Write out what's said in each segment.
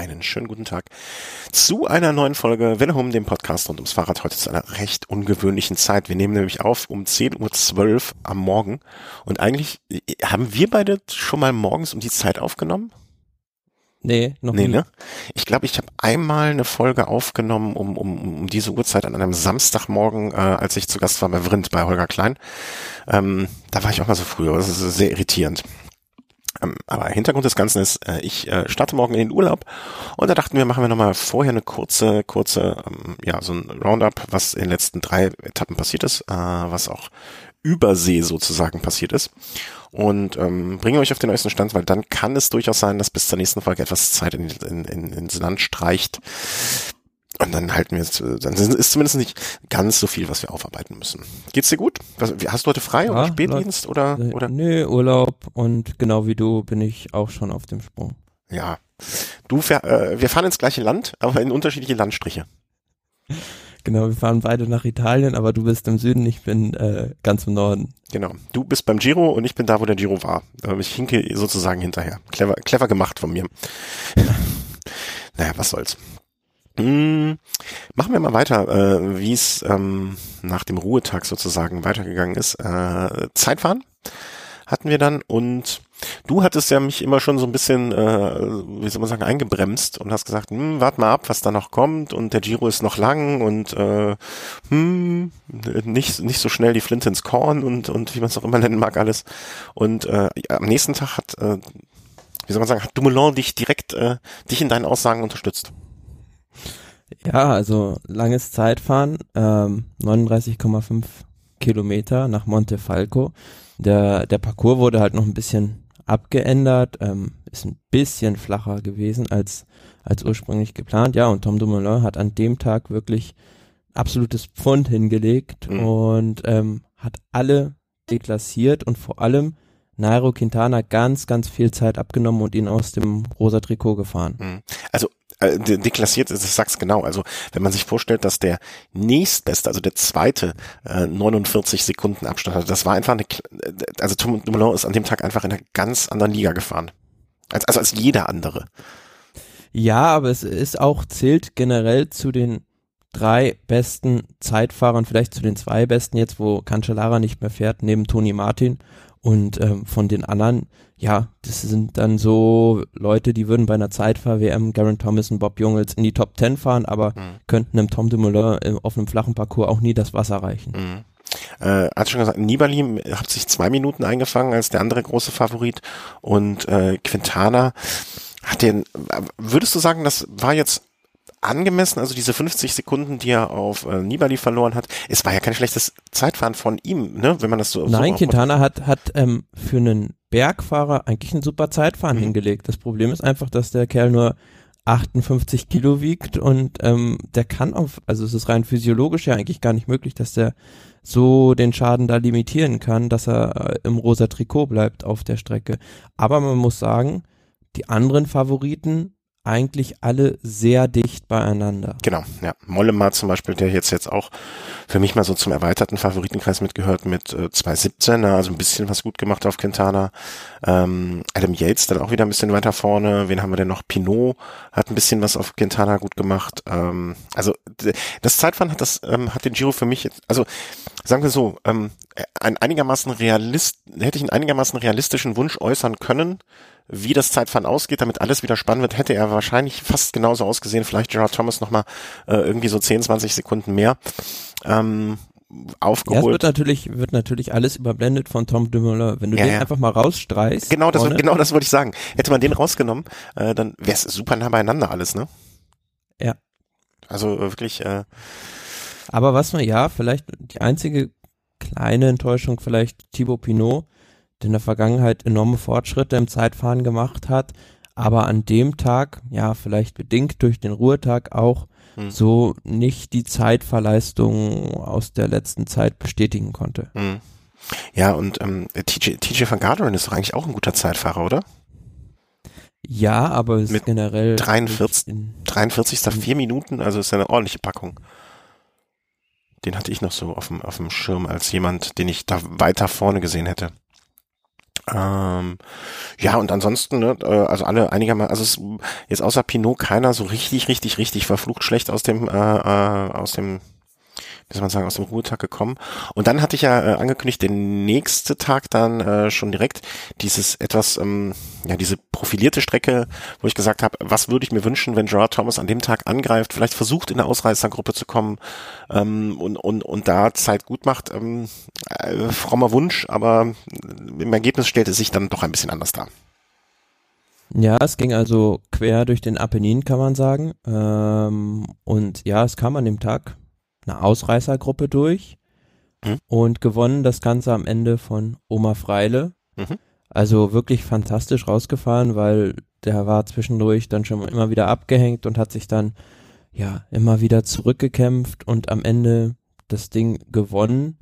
Einen schönen guten Tag zu einer neuen Folge Welle Home, dem Podcast rund ums Fahrrad. Heute zu einer recht ungewöhnlichen Zeit. Wir nehmen nämlich auf um 10.12 Uhr am Morgen. Und eigentlich haben wir beide schon mal morgens um die Zeit aufgenommen? Nee, noch nee, nie. Ne? Ich glaube, ich habe einmal eine Folge aufgenommen um, um, um diese Uhrzeit an einem Samstagmorgen, äh, als ich zu Gast war bei Vrind bei Holger Klein. Ähm, da war ich auch mal so früher. Das ist sehr irritierend. Ähm, aber Hintergrund des Ganzen ist, äh, ich äh, starte morgen in den Urlaub und da dachten wir, machen wir nochmal vorher eine kurze, kurze, ähm, ja, so ein Roundup, was in den letzten drei Etappen passiert ist, äh, was auch übersee sozusagen passiert ist. Und ähm, bringe euch auf den neuesten Stand, weil dann kann es durchaus sein, dass bis zur nächsten Folge etwas Zeit in, in, in, ins Land streicht, und dann halten wir jetzt, dann ist zumindest nicht ganz so viel, was wir aufarbeiten müssen. Geht's dir gut? Was, hast du heute frei ja, oder Spätdienst oder, äh, oder? Nö, Urlaub und genau wie du bin ich auch schon auf dem Sprung. Ja. Du, äh, wir fahren ins gleiche Land, aber in unterschiedliche Landstriche. Genau, wir fahren beide nach Italien, aber du bist im Süden, ich bin äh, ganz im Norden. Genau. Du bist beim Giro und ich bin da, wo der Giro war. Ähm, ich hinke sozusagen hinterher. Clever, clever gemacht von mir. naja, was soll's. Hm, machen wir mal weiter, äh, wie es ähm, nach dem Ruhetag sozusagen weitergegangen ist. Äh, Zeitfahren hatten wir dann und du hattest ja mich immer schon so ein bisschen, äh, wie soll man sagen, eingebremst und hast gesagt, hm, wart mal ab, was da noch kommt und der Giro ist noch lang und äh, hm, nicht, nicht so schnell die Flint ins Korn und, und wie man es auch immer nennen mag alles. Und äh, am nächsten Tag hat, äh, wie soll man sagen, hat Dumoulin dich direkt, äh, dich in deinen Aussagen unterstützt. Ja, also langes Zeitfahren, ähm, 39,5 Kilometer nach Montefalco. Der, der Parcours wurde halt noch ein bisschen abgeändert, ähm, ist ein bisschen flacher gewesen als, als ursprünglich geplant. Ja, und Tom Dumoulin hat an dem Tag wirklich absolutes Pfund hingelegt mhm. und ähm, hat alle deklassiert und vor allem Nairo Quintana ganz, ganz viel Zeit abgenommen und ihn aus dem rosa Trikot gefahren. Mhm. Also äh, deklassiert ist, ich sag's genau. Also wenn man sich vorstellt, dass der nächstbeste, also der zweite, äh, 49 Sekunden Abstand hatte, das war einfach eine, äh, also Tom Dumoulin ist an dem Tag einfach in einer ganz anderen Liga gefahren. Als, also als jeder andere. Ja, aber es ist auch, zählt generell zu den drei besten Zeitfahrern, vielleicht zu den zwei besten jetzt, wo Cancellara nicht mehr fährt, neben Toni Martin. Und ähm, von den anderen, ja, das sind dann so Leute, die würden bei einer Zeitfahr-WM Garen Thomas und Bob Jungels in die Top Ten fahren, aber mhm. könnten einem Tom Dumoulin auf einem flachen Parcours auch nie das Wasser reichen. Mhm. Äh, hat schon gesagt, Nibali hat sich zwei Minuten eingefangen als der andere große Favorit und äh, Quintana hat den, würdest du sagen, das war jetzt angemessen, also diese 50 Sekunden, die er auf äh, Nibali verloren hat, es war ja kein schlechtes Zeitfahren von ihm, ne, wenn man das so Nein, so Quintana hat hat ähm, für einen Bergfahrer eigentlich ein super Zeitfahren mhm. hingelegt. Das Problem ist einfach, dass der Kerl nur 58 Kilo wiegt und ähm, der kann auf, also es ist rein physiologisch ja eigentlich gar nicht möglich, dass der so den Schaden da limitieren kann, dass er äh, im rosa Trikot bleibt auf der Strecke. Aber man muss sagen, die anderen Favoriten eigentlich alle sehr dicht beieinander. Genau, ja. Mollema zum Beispiel, der jetzt jetzt auch für mich mal so zum erweiterten Favoritenkreis mitgehört mit äh, 217, also ein bisschen was gut gemacht auf Quintana. Ähm, Adam Yates dann auch wieder ein bisschen weiter vorne. Wen haben wir denn noch? Pinot hat ein bisschen was auf Quintana gut gemacht. Ähm, also das Zeitfahren hat das ähm, hat den Giro für mich jetzt, also sagen wir so, ähm, ein einigermaßen realist, hätte ich einen einigermaßen realistischen Wunsch äußern können, wie das Zeitfahren ausgeht, damit alles wieder spannend wird, hätte er wahrscheinlich fast genauso ausgesehen. Vielleicht Gerard Thomas nochmal äh, irgendwie so 10, 20 Sekunden mehr. Ähm, aufgeholt. Ja, es wird natürlich, wird natürlich alles überblendet von Tom Dumoulin. Wenn du ja, den ja. einfach mal rausstreichst. Genau, das, genau das wollte ich sagen. Hätte man den rausgenommen, äh, dann wäre es super nah beieinander alles, ne? Ja. Also äh, wirklich. Äh, Aber was man, ja, vielleicht die einzige kleine Enttäuschung, vielleicht Thibaut Pinot, der in der Vergangenheit enorme Fortschritte im Zeitfahren gemacht hat, aber an dem Tag, ja, vielleicht bedingt durch den Ruhetag auch, hm. so nicht die Zeitverleistung aus der letzten Zeit bestätigen konnte. Hm. Ja, und ähm, TJ, TJ van Garderen ist doch eigentlich auch ein guter Zeitfahrer, oder? Ja, aber es Mit ist generell 43, 43. vier Minuten, also ist eine ordentliche Packung. Den hatte ich noch so auf dem, auf dem Schirm als jemand, den ich da weiter vorne gesehen hätte. Ähm, ja, und ansonsten, ne, äh, also alle einigermaßen, also es, jetzt außer Pinot keiner so richtig, richtig, richtig verflucht schlecht aus dem, äh, äh, aus dem wie soll man sagen, aus dem Ruhetag gekommen. Und dann hatte ich ja äh, angekündigt, den nächste Tag dann äh, schon direkt dieses etwas, ähm, ja, diese profilierte Strecke, wo ich gesagt habe, was würde ich mir wünschen, wenn Gerard Thomas an dem Tag angreift, vielleicht versucht in der Ausreißergruppe zu kommen ähm, und, und, und da Zeit gut macht. Ähm, äh, frommer Wunsch, aber im Ergebnis stellte es sich dann doch ein bisschen anders dar. Ja, es ging also quer durch den Apennin, kann man sagen. Ähm, und ja, es kam an dem Tag eine Ausreißergruppe durch mhm. und gewonnen das Ganze am Ende von Oma Freile. Mhm. Also wirklich fantastisch rausgefahren, weil der war zwischendurch dann schon immer wieder abgehängt und hat sich dann ja immer wieder zurückgekämpft und am Ende das Ding gewonnen.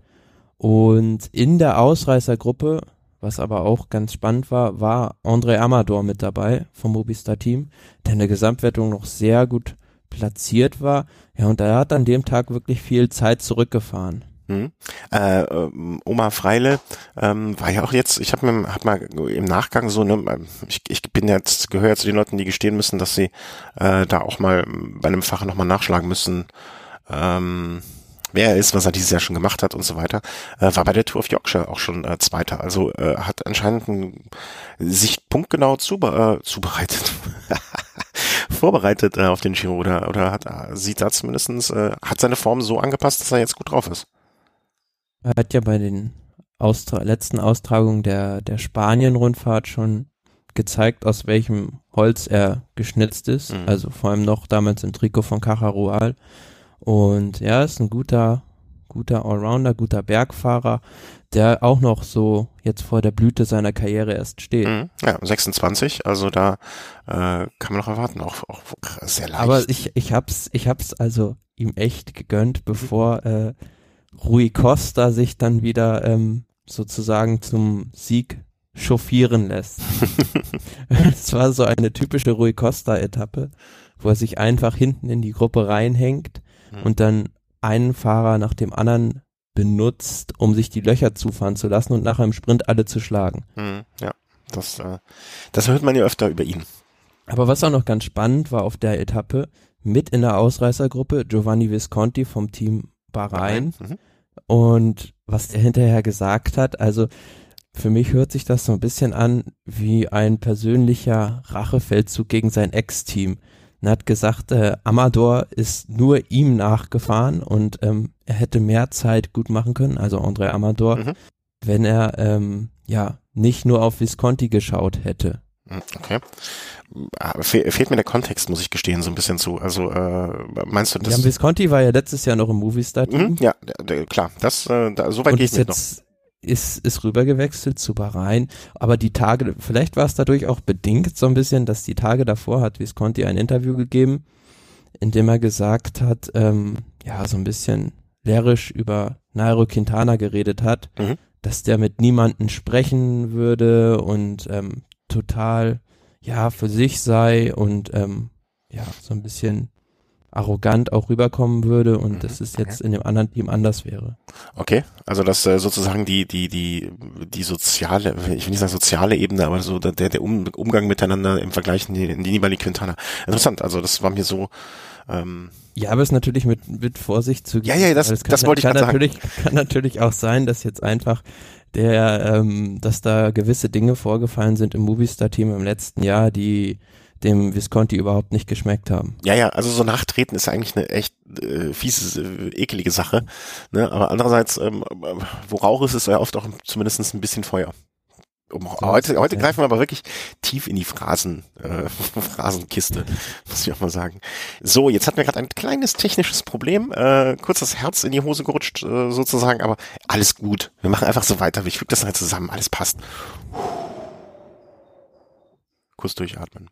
Und in der Ausreißergruppe, was aber auch ganz spannend war, war André Amador mit dabei vom Mobistar Team, der in der Gesamtwertung noch sehr gut platziert war. Ja, und er hat an dem Tag wirklich viel Zeit zurückgefahren. Hm. Äh, ähm, Oma Freile ähm, war ja auch jetzt, ich habe mir hab mal im Nachgang so, ne, ich, ich bin jetzt, gehöre zu den Leuten, die gestehen müssen, dass sie äh, da auch mal bei einem Fach nochmal nachschlagen müssen, ähm, wer er ist, was er dieses Jahr schon gemacht hat und so weiter, äh, war bei der Tour of Yorkshire auch schon äh, Zweiter. Also äh, hat anscheinend ein, sich punktgenau zube äh, zubereitet. vorbereitet äh, auf den Giro oder, oder hat, sieht da zumindestens äh, hat seine Form so angepasst, dass er jetzt gut drauf ist. Er hat ja bei den Austra letzten Austragungen der, der Spanien-Rundfahrt schon gezeigt, aus welchem Holz er geschnitzt ist. Mhm. Also vor allem noch damals im Trikot von Cajarual. Und ja, ist ein guter, guter Allrounder, guter Bergfahrer der auch noch so jetzt vor der Blüte seiner Karriere erst steht. Mhm. Ja, 26, also da äh, kann man noch erwarten, auch, auch sehr leicht. Aber ich, ich hab's, ich hab's also ihm echt gegönnt, bevor äh, Rui Costa sich dann wieder ähm, sozusagen zum Sieg chauffieren lässt. Es war so eine typische Rui Costa-Etappe, wo er sich einfach hinten in die Gruppe reinhängt mhm. und dann einen Fahrer nach dem anderen benutzt, um sich die Löcher zufahren zu lassen und nachher im Sprint alle zu schlagen. Hm, ja, das, äh, das hört man ja öfter über ihn. Aber was auch noch ganz spannend war auf der Etappe, mit in der Ausreißergruppe Giovanni Visconti vom Team Bahrain. Mhm. Und was der hinterher gesagt hat, also für mich hört sich das so ein bisschen an wie ein persönlicher Rachefeldzug gegen sein Ex-Team und hat gesagt, äh, Amador ist nur ihm nachgefahren und ähm, er hätte mehr Zeit gut machen können, also André Amador, mhm. wenn er ähm, ja nicht nur auf Visconti geschaut hätte. Hm, okay. Ah, fe fehlt mir der Kontext, muss ich gestehen, so ein bisschen zu. Also äh, meinst du das? Ja, Visconti war ja letztes Jahr noch im Movistar-Team. Mhm, ja, klar. Das, äh, da, so weit gehe ich nicht noch ist, ist rübergewechselt zu Bahrain. Aber die Tage, vielleicht war es dadurch auch bedingt so ein bisschen, dass die Tage davor hat Visconti ein Interview gegeben, in dem er gesagt hat, ähm, ja, so ein bisschen lehrisch über Nairo Quintana geredet hat, mhm. dass der mit niemanden sprechen würde und ähm, total, ja, für sich sei und ähm, ja, so ein bisschen arrogant auch rüberkommen würde und mhm, dass es jetzt in dem anderen Team anders wäre. Okay, also dass äh, sozusagen die die die die soziale, ich will nicht sagen soziale Ebene, aber so der der um, Umgang miteinander im Vergleich in die, in die Nibali Quintana. Interessant, also das war mir so ähm, ja, aber es ist natürlich mit, mit Vorsicht zu gehen. Ja, ja, das, das wollte ich kann natürlich, sagen. Kann natürlich auch sein, dass jetzt einfach der, ähm, dass da gewisse Dinge vorgefallen sind im Movistar-Team im letzten Jahr, die dem Visconti überhaupt nicht geschmeckt haben. Ja, ja, also so Nachtreten ist eigentlich eine echt äh, fiese, äh, ekelige Sache. Ne? Aber andererseits, ähm, wo Rauch ist, ist ja oft auch zumindest ein bisschen Feuer. Um, heute heute ja. greifen wir aber wirklich tief in die Phrasen, äh, Phrasenkiste, muss ich auch mal sagen. So, jetzt hatten wir gerade ein kleines technisches Problem, äh, kurz das Herz in die Hose gerutscht äh, sozusagen, aber alles gut. Wir machen einfach so weiter. Ich füge das halt zusammen, alles passt. Kurz durchatmen.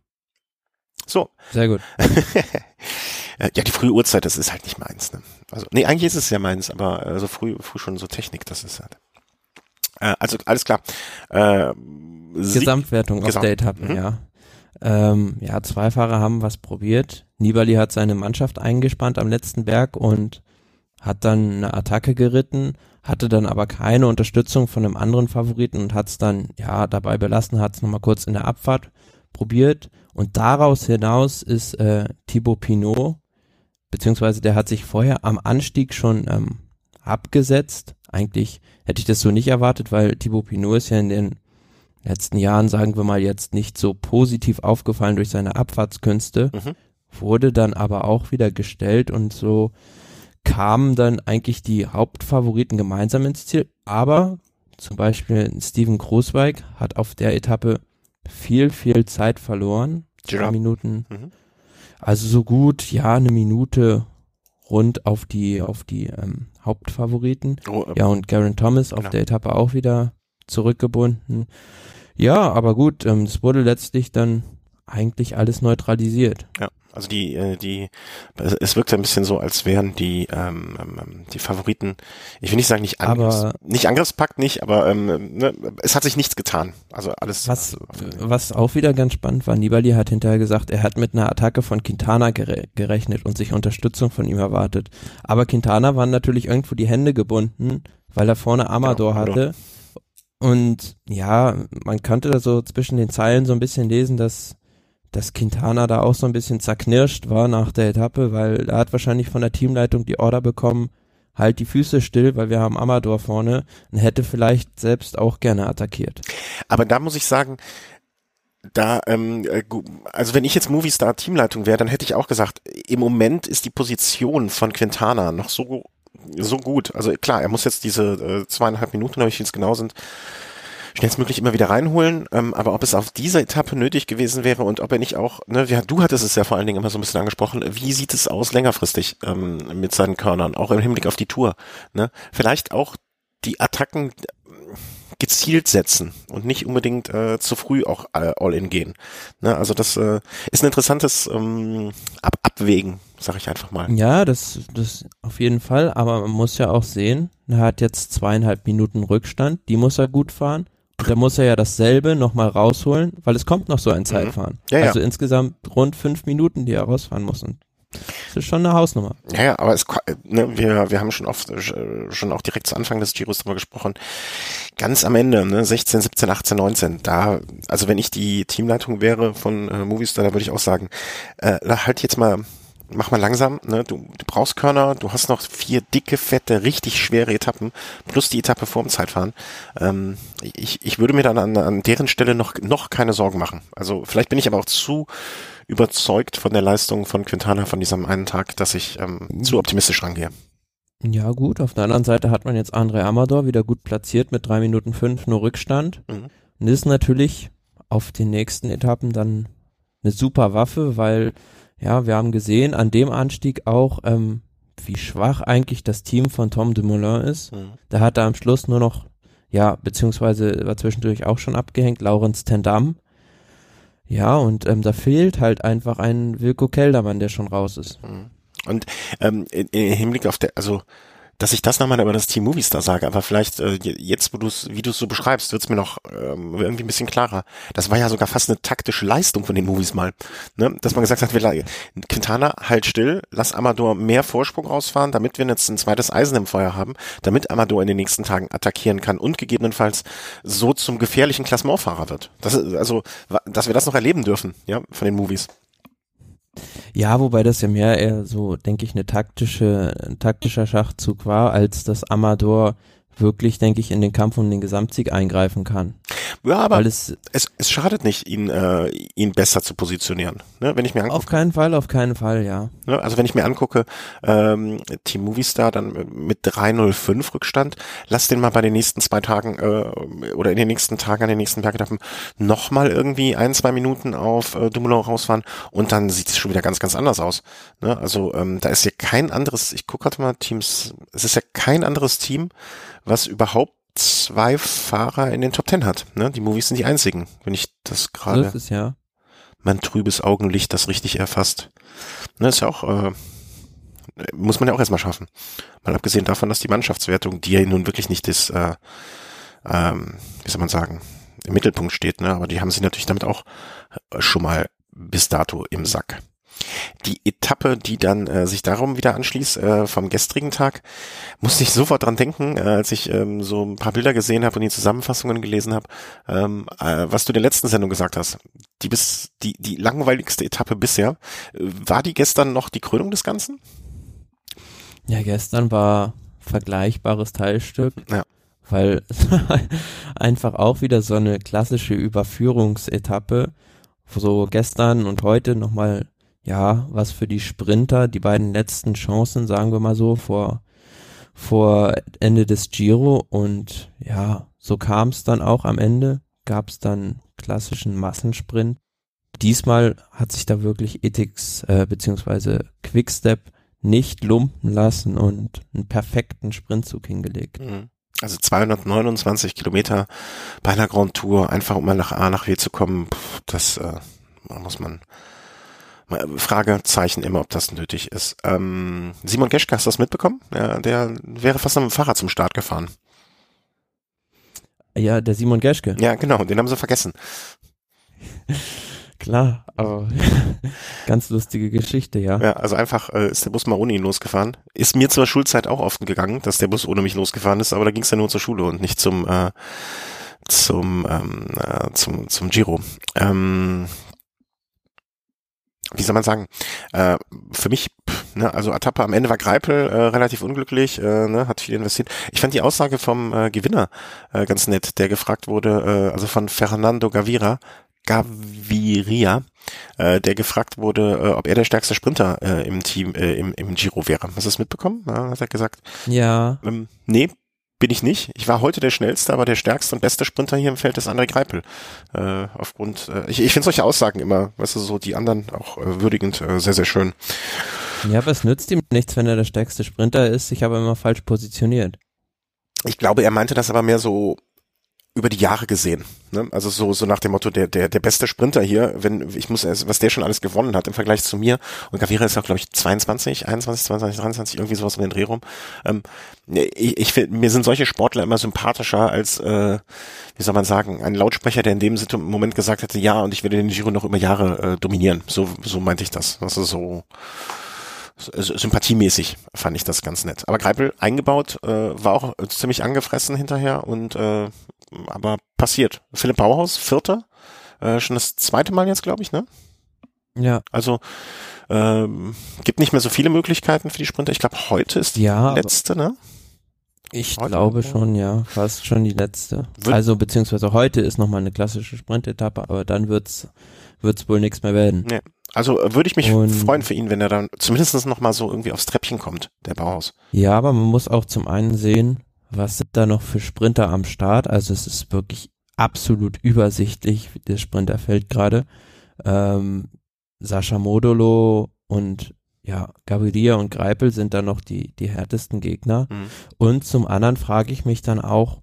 So. Sehr gut. ja, die frühe Uhrzeit, das ist halt nicht meins. Ne? Also, nee, eigentlich ist es ja meins, aber äh, so früh, früh schon so Technik, das ist halt. Äh, also alles klar. Äh, Gesamtwertung Gesamt auf der Etappe, mhm. ja. Ähm, ja, zwei Fahrer haben was probiert. Nibali hat seine Mannschaft eingespannt am letzten Berg und hat dann eine Attacke geritten, hatte dann aber keine Unterstützung von einem anderen Favoriten und hat es dann ja dabei belassen, hat es nochmal kurz in der Abfahrt probiert und daraus hinaus ist äh, Thibaut Pinot, beziehungsweise der hat sich vorher am Anstieg schon ähm, abgesetzt. Eigentlich hätte ich das so nicht erwartet, weil Thibaut Pinot ist ja in den letzten Jahren, sagen wir mal, jetzt nicht so positiv aufgefallen durch seine Abfahrtskünste, mhm. wurde dann aber auch wieder gestellt und so kamen dann eigentlich die Hauptfavoriten gemeinsam ins Ziel, aber zum Beispiel Steven Großweig hat auf der Etappe viel, viel Zeit verloren. Drei Minuten. Mhm. Also so gut, ja, eine Minute rund auf die, auf die ähm, Hauptfavoriten. Oh, äh, ja, und Garen Thomas auf genau. der Etappe auch wieder zurückgebunden. Ja, aber gut, ähm, es wurde letztlich dann eigentlich alles neutralisiert. Ja. Also die, äh, die, es wirkt ein bisschen so, als wären die, ähm, ähm, die Favoriten, ich will nicht sagen, nicht, Angriffs, aber, nicht Angriffspakt, nicht, aber ähm, ne, es hat sich nichts getan. Also alles. Was, was auch wieder ganz spannend war, Nibali hat hinterher gesagt, er hat mit einer Attacke von Quintana gere gerechnet und sich Unterstützung von ihm erwartet. Aber Quintana waren natürlich irgendwo die Hände gebunden, weil er vorne Amador genau, hatte. Und ja, man könnte da so zwischen den Zeilen so ein bisschen lesen, dass dass Quintana da auch so ein bisschen zerknirscht war nach der Etappe, weil er hat wahrscheinlich von der Teamleitung die Order bekommen, halt die Füße still, weil wir haben Amador vorne und hätte vielleicht selbst auch gerne attackiert. Aber da muss ich sagen, da, ähm, äh, also wenn ich jetzt Movistar Teamleitung wäre, dann hätte ich auch gesagt, im Moment ist die Position von Quintana noch so so gut. Also klar, er muss jetzt diese äh, zweieinhalb Minuten, wie es genau sind, schnellstmöglich immer wieder reinholen. Ähm, aber ob es auf dieser Etappe nötig gewesen wäre und ob er nicht auch, ne, ja, du hattest es ja vor allen Dingen immer so ein bisschen angesprochen, wie sieht es aus längerfristig ähm, mit seinen Körnern, auch im Hinblick auf die Tour. Ne? Vielleicht auch die Attacken gezielt setzen und nicht unbedingt äh, zu früh auch all in gehen. Ne? Also das äh, ist ein interessantes ähm, Ab Abwägen, sag ich einfach mal. Ja, das, das auf jeden Fall, aber man muss ja auch sehen, er hat jetzt zweieinhalb Minuten Rückstand, die muss er gut fahren. Da muss er ja dasselbe nochmal rausholen, weil es kommt noch so ein mhm. Zeitfahren. Mhm. Ja, ja. Also insgesamt rund fünf Minuten, die er rausfahren muss. Und das ist schon eine Hausnummer. Ja, ja, aber es, ne, wir, wir haben schon oft, schon auch direkt zu Anfang des Giros darüber gesprochen. Ganz am Ende, ne, 16, 17, 18, 19, da, also wenn ich die Teamleitung wäre von äh, Movistar, da würde ich auch sagen, äh, halt jetzt mal mach mal langsam, ne? Du, du brauchst Körner, du hast noch vier dicke, fette, richtig schwere Etappen, plus die Etappe vorm Zeitfahren. Ähm, ich, ich würde mir dann an, an deren Stelle noch, noch keine Sorgen machen. Also vielleicht bin ich aber auch zu überzeugt von der Leistung von Quintana von diesem einen Tag, dass ich ähm, zu optimistisch rangehe. Ja gut, auf der anderen Seite hat man jetzt André Amador wieder gut platziert mit drei Minuten fünf nur Rückstand. Mhm. Und ist natürlich auf den nächsten Etappen dann eine super Waffe, weil ja, wir haben gesehen an dem Anstieg auch, ähm, wie schwach eigentlich das Team von Tom Dumoulin ist. Mhm. Da hat er am Schluss nur noch, ja, beziehungsweise war zwischendurch auch schon abgehängt, Laurens Tendam. Ja, und ähm, da fehlt halt einfach ein Wilko Keldermann, der schon raus ist. Mhm. Und ähm, im Hinblick auf der, also dass ich das nochmal über das Team Movistar sage, aber vielleicht äh, jetzt, wo du es, wie du es so beschreibst, wird es mir noch ähm, irgendwie ein bisschen klarer. Das war ja sogar fast eine taktische Leistung von den Movies mal, ne? dass man gesagt hat, wir Quintana halt still, lass Amador mehr Vorsprung rausfahren, damit wir jetzt ein zweites Eisen im Feuer haben, damit Amador in den nächsten Tagen attackieren kann und gegebenenfalls so zum gefährlichen Klassementfahrer wird. Das ist, also, dass wir das noch erleben dürfen, ja, von den Movies. Ja, wobei das ja mehr eher so, denke ich, eine taktische, ein taktischer Schachzug war, als dass Amador wirklich, denke ich, in den Kampf um den Gesamtsieg eingreifen kann. Ja, aber es, es, es schadet nicht, ihn, äh, ihn besser zu positionieren. Ne? Wenn ich mir angucke, auf keinen Fall, auf keinen Fall, ja. Ne? Also wenn ich mir angucke, ähm, Team Movistar dann mit 305 Rückstand, lass den mal bei den nächsten zwei Tagen äh, oder in den nächsten Tagen an den nächsten Bergetappen nochmal irgendwie ein, zwei Minuten auf äh, Dumoulin rausfahren und dann sieht es schon wieder ganz, ganz anders aus. Ne? Also ähm, da ist ja kein anderes, ich gucke gerade mal Teams, es ist ja kein anderes Team, was überhaupt zwei Fahrer in den Top Ten hat. Ne? Die Movies sind die einzigen, wenn ich das gerade. So ja. Mein trübes Augenlicht das richtig erfasst. Ne, ist ja auch, äh, muss man ja auch erstmal schaffen. Mal abgesehen davon, dass die Mannschaftswertung, die ja nun wirklich nicht das, äh, ähm, wie soll man sagen, im Mittelpunkt steht, ne? aber die haben sie natürlich damit auch schon mal bis dato im Sack. Die Etappe, die dann äh, sich darum wieder anschließt, äh, vom gestrigen Tag, musste ich sofort dran denken, äh, als ich ähm, so ein paar Bilder gesehen habe und die Zusammenfassungen gelesen habe, ähm, äh, was du in der letzten Sendung gesagt hast. Die bis die die langweiligste Etappe bisher. Äh, war die gestern noch die Krönung des Ganzen? Ja, gestern war vergleichbares Teilstück. Ja. Weil einfach auch wieder so eine klassische Überführungsetappe. So gestern und heute nochmal, ja, was für die Sprinter, die beiden letzten Chancen, sagen wir mal so, vor, vor Ende des Giro. Und ja, so kam es dann auch am Ende. Gab es dann klassischen Massensprint. Diesmal hat sich da wirklich Ethics äh, beziehungsweise Quickstep nicht lumpen lassen und einen perfekten Sprintzug hingelegt. Mhm. Also 229 Kilometer bei einer Grand Tour, einfach um mal nach A nach W zu kommen, das äh, muss man Fragezeichen immer, ob das nötig ist. Ähm, Simon Geschke, hast du das mitbekommen? Ja, der wäre fast mit dem Fahrrad zum Start gefahren. Ja, der Simon Geschke. Ja, genau, den haben sie vergessen. Klar, aber ganz lustige Geschichte, ja. Ja, also einfach äh, ist der Bus mal ohne ihn losgefahren. Ist mir zur Schulzeit auch oft gegangen, dass der Bus ohne mich losgefahren ist, aber da ging es ja nur zur Schule und nicht zum äh, zum ähm, äh, zum zum Giro. Ähm, wie soll man sagen? Äh, für mich, ne, also Etappe am Ende war Greipel äh, relativ unglücklich, äh, ne, hat viel investiert. Ich fand die Aussage vom äh, Gewinner äh, ganz nett, der gefragt wurde, äh, also von Fernando Gavira, Gaviria, äh, der gefragt wurde, äh, ob er der stärkste Sprinter äh, im Team, äh, im, im Giro wäre. Hast du das mitbekommen? Ja, hat er gesagt. Ja. Ähm, nee, bin ich nicht. Ich war heute der schnellste, aber der stärkste und beste Sprinter hier im Feld ist André Greipel. Äh, aufgrund, äh, ich, ich finde solche Aussagen immer, weißt du, so die anderen auch äh, würdigend äh, sehr, sehr schön. Ja, aber es nützt ihm nichts, wenn er der stärkste Sprinter ist, sich aber immer falsch positioniert. Ich glaube, er meinte das aber mehr so über die Jahre gesehen. Ne? Also so, so nach dem Motto, der, der, der beste Sprinter hier, wenn ich muss, was der schon alles gewonnen hat im Vergleich zu mir. Und Gavira ist auch, glaube ich, 22, 21, 22, 23, irgendwie sowas um den Dreh rum. Ähm, ich, ich mir sind solche Sportler immer sympathischer als, äh, wie soll man sagen, ein Lautsprecher, der in dem Moment gesagt hätte, ja, und ich werde den Giro noch über Jahre äh, dominieren. So, so meinte ich das. Das ist so sympathiemäßig fand ich das ganz nett. Aber Greipel eingebaut, äh, war auch ziemlich angefressen hinterher und äh, aber passiert. Philipp Bauhaus, Vierter, äh, schon das zweite Mal jetzt, glaube ich, ne? Ja. Also ähm, gibt nicht mehr so viele Möglichkeiten für die Sprinter. Ich glaube, heute ist die ja, letzte, ne? Ich heute glaube schon, ja, fast schon die letzte. Wird also beziehungsweise heute ist nochmal eine klassische Sprintetappe, aber dann wird's wird's wohl nichts mehr werden. Nee. Also äh, würde ich mich Und freuen für ihn, wenn er dann zumindest noch mal so irgendwie aufs Treppchen kommt, der Bauhaus. Ja, aber man muss auch zum einen sehen, was sind da noch für Sprinter am Start? Also es ist wirklich absolut übersichtlich, das Sprinterfeld gerade. Ähm, Sascha Modolo und ja, Gaviria und Greipel sind da noch die, die härtesten Gegner. Mhm. Und zum anderen frage ich mich dann auch,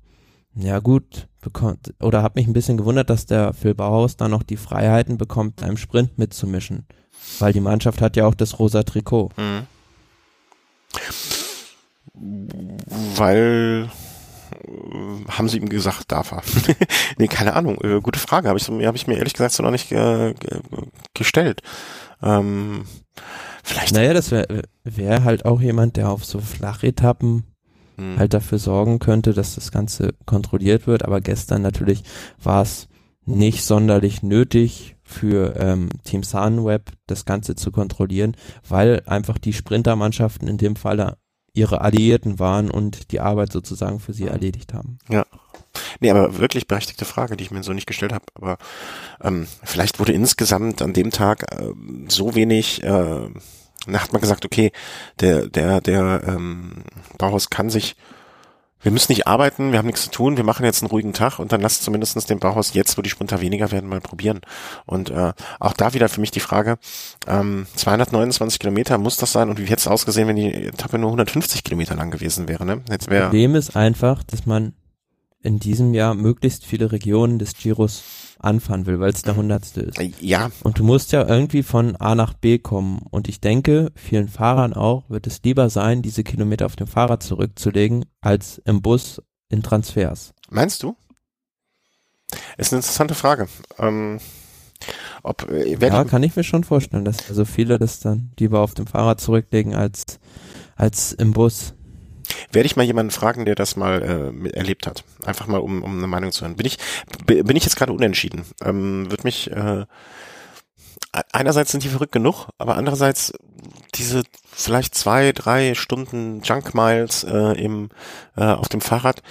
ja gut, bekommt, oder habe mich ein bisschen gewundert, dass der Phil Bauhaus da noch die Freiheiten bekommt, beim Sprint mitzumischen. Weil die Mannschaft hat ja auch das rosa Trikot. Mhm weil äh, haben sie ihm gesagt, darf er. nee, keine Ahnung. Äh, gute Frage. Habe ich, hab ich mir ehrlich gesagt so noch nicht äh, gestellt. Ähm, vielleicht. Naja, das wäre wär halt auch jemand, der auf so Flachetappen hm. halt dafür sorgen könnte, dass das Ganze kontrolliert wird. Aber gestern natürlich war es nicht sonderlich nötig für ähm, Team Sunweb das Ganze zu kontrollieren, weil einfach die Sprintermannschaften in dem Fall ihre Alliierten waren und die Arbeit sozusagen für sie erledigt haben. Ja. Nee, aber wirklich berechtigte Frage, die ich mir so nicht gestellt habe. Aber ähm, vielleicht wurde insgesamt an dem Tag äh, so wenig, äh, da hat man gesagt, okay, der, der, der ähm, Bauhaus kann sich wir müssen nicht arbeiten, wir haben nichts zu tun, wir machen jetzt einen ruhigen Tag und dann lasst zumindestens den Bauhaus jetzt, wo die Sprinter weniger werden, mal probieren. Und äh, auch da wieder für mich die Frage, ähm, 229 Kilometer muss das sein und wie hätte es ausgesehen, wenn die Etappe nur 150 Kilometer lang gewesen wäre? Ne? Jetzt wär, Problem ist einfach, dass man in diesem Jahr möglichst viele Regionen des Giros anfahren will, weil es der hundertste ist. Ja. Und du musst ja irgendwie von A nach B kommen. Und ich denke, vielen Fahrern auch wird es lieber sein, diese Kilometer auf dem Fahrrad zurückzulegen, als im Bus in Transfers. Meinst du? Ist eine interessante Frage. Ähm, Ob, äh, ja, kann ich mir schon vorstellen, dass also viele das dann lieber auf dem Fahrrad zurücklegen als, als im Bus. Werde ich mal jemanden fragen, der das mal äh, erlebt hat. Einfach mal, um, um eine Meinung zu hören. Bin ich, bin ich jetzt gerade unentschieden. Ähm, wird mich, äh, einerseits sind die verrückt genug, aber andererseits diese vielleicht zwei, drei Stunden Junk Miles äh, im, äh, auf dem Fahrrad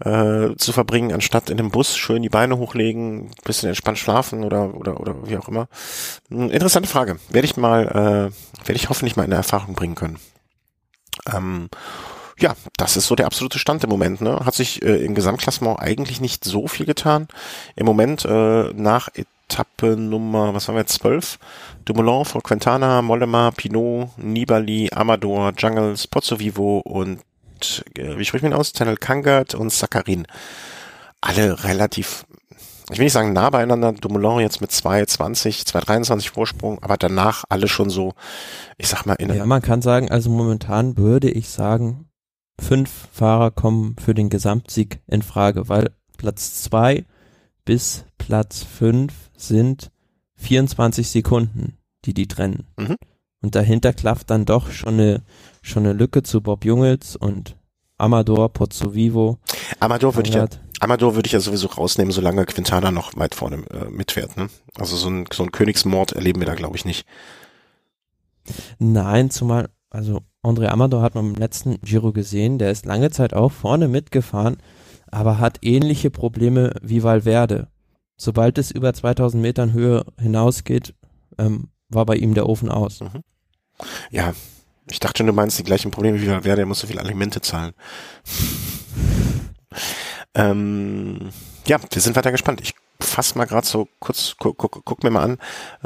äh, zu verbringen, anstatt in dem Bus schön die Beine hochlegen, bisschen entspannt schlafen oder oder oder wie auch immer. Hm, interessante Frage. Werde ich mal, äh, werde ich hoffentlich mal in Erfahrung bringen können. Ähm, ja, das ist so der absolute Stand im Moment. Ne? Hat sich äh, im Gesamtklassement eigentlich nicht so viel getan. Im Moment äh, nach Etappe Nummer, was haben wir jetzt, 12? Dumoulin vor Quintana, Mollema, Pinot, Nibali, Amador, Jungles, Pozzo Vivo und, äh, wie spricht man aus? Tanel Kangert und Sakarin. Alle relativ, ich will nicht sagen nah beieinander, Dumoulin jetzt mit 2,20, 2,23 Vorsprung, aber danach alle schon so, ich sag mal, in Ja, man kann sagen, also momentan würde ich sagen, fünf Fahrer kommen für den Gesamtsieg in Frage, weil Platz zwei bis Platz fünf sind 24 Sekunden, die die trennen. Mhm. Und dahinter klafft dann doch schon eine, schon eine Lücke zu Bob Jungels und Amador, Pozzo Vivo. Amador würde ich ja, Amador würde ich ja sowieso rausnehmen, solange Quintana noch weit vorne äh, mitfährt. Ne? Also so ein, so ein Königsmord erleben wir da, glaube ich, nicht. Nein, zumal, also André Amador hat man im letzten Giro gesehen, der ist lange Zeit auch vorne mitgefahren, aber hat ähnliche Probleme wie Valverde. Sobald es über 2000 Metern Höhe hinausgeht, ähm, war bei ihm der Ofen aus. Mhm. Ja, ich dachte schon, du meinst die gleichen Probleme wie Valverde, der muss so viel Alimente zahlen. ähm, ja, wir sind weiter gespannt. Ich fasse mal gerade so kurz, guck, guck, guck mir mal an,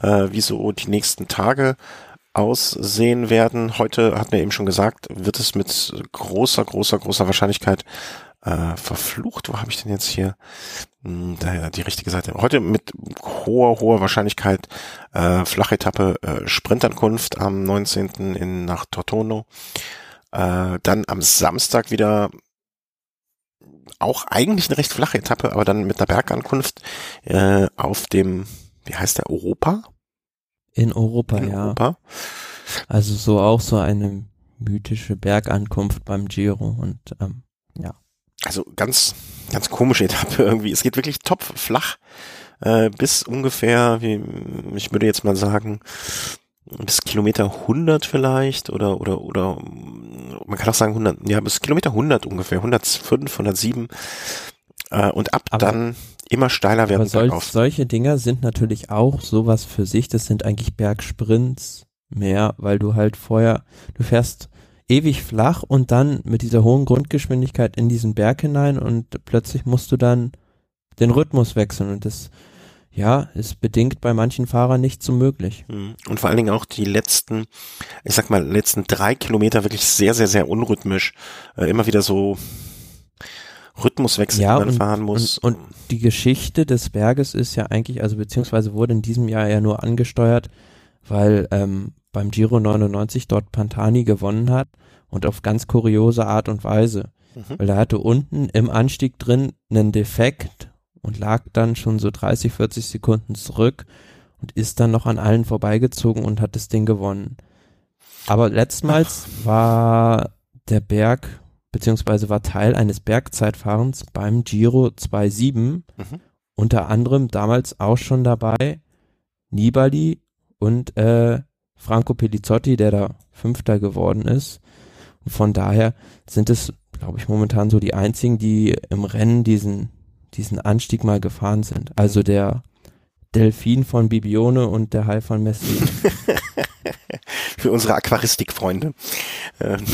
äh, wie so die nächsten Tage aussehen werden. Heute hat mir eben schon gesagt, wird es mit großer, großer, großer Wahrscheinlichkeit äh, verflucht. Wo habe ich denn jetzt hier hm, daher die richtige Seite? Heute mit hoher, hoher Wahrscheinlichkeit äh, Flachetappe äh, Sprintankunft am 19. in nach Tortono. Äh, dann am Samstag wieder auch eigentlich eine recht flache Etappe, aber dann mit einer Bergankunft äh, auf dem, wie heißt der, Europa? In Europa, in ja. Europa. Also so auch so eine mythische Bergankunft beim Giro und ähm, ja. Also ganz, ganz komische Etappe irgendwie. Es geht wirklich top flach äh, bis ungefähr, wie ich würde jetzt mal sagen, bis Kilometer 100 vielleicht oder oder oder man kann auch sagen 100, ja bis Kilometer 100 ungefähr, 105, 107 äh, und ab Aber dann immer steiler werden. Aber solch, solche Dinger sind natürlich auch sowas für sich. Das sind eigentlich Bergsprints mehr, weil du halt vorher, du fährst ewig flach und dann mit dieser hohen Grundgeschwindigkeit in diesen Berg hinein und plötzlich musst du dann den Rhythmus wechseln und das ja, ist bedingt bei manchen Fahrern nicht so möglich. Mhm. Und vor allen Dingen auch die letzten, ich sag mal, letzten drei Kilometer wirklich sehr, sehr, sehr unrhythmisch. Äh, immer wieder so Rhythmuswechsel, ja, man und, fahren muss. Und, und, die Geschichte des Berges ist ja eigentlich, also beziehungsweise wurde in diesem Jahr ja nur angesteuert, weil ähm, beim Giro 99 dort Pantani gewonnen hat und auf ganz kuriose Art und Weise. Mhm. Weil er hatte unten im Anstieg drin einen Defekt und lag dann schon so 30, 40 Sekunden zurück und ist dann noch an allen vorbeigezogen und hat das Ding gewonnen. Aber letztmals war der Berg beziehungsweise war Teil eines Bergzeitfahrens beim Giro 2.7. Mhm. Unter anderem damals auch schon dabei Nibali und äh, Franco Pelizzotti, der da Fünfter geworden ist. Und von daher sind es, glaube ich, momentan so die einzigen, die im Rennen diesen, diesen Anstieg mal gefahren sind. Also der Delfin von Bibione und der Hai von Messi. Für unsere Aquaristikfreunde. Ähm,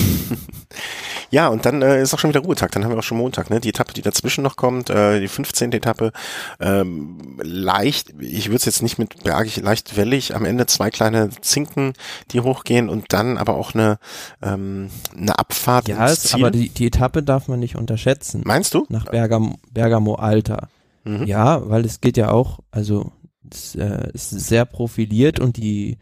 ja, und dann äh, ist auch schon wieder Ruhetag. Dann haben wir auch schon Montag, ne? Die Etappe, die dazwischen noch kommt, äh, die 15. Etappe, ähm, leicht, ich würde es jetzt nicht mit bergig, leicht wellig, am Ende zwei kleine Zinken, die hochgehen und dann aber auch eine, ähm, eine Abfahrt ja, Ziel. aber die, die Etappe darf man nicht unterschätzen. Meinst du? Nach Bergamo, Bergamo Alta. Mhm. Ja, weil es geht ja auch, also äh, ist sehr profiliert und die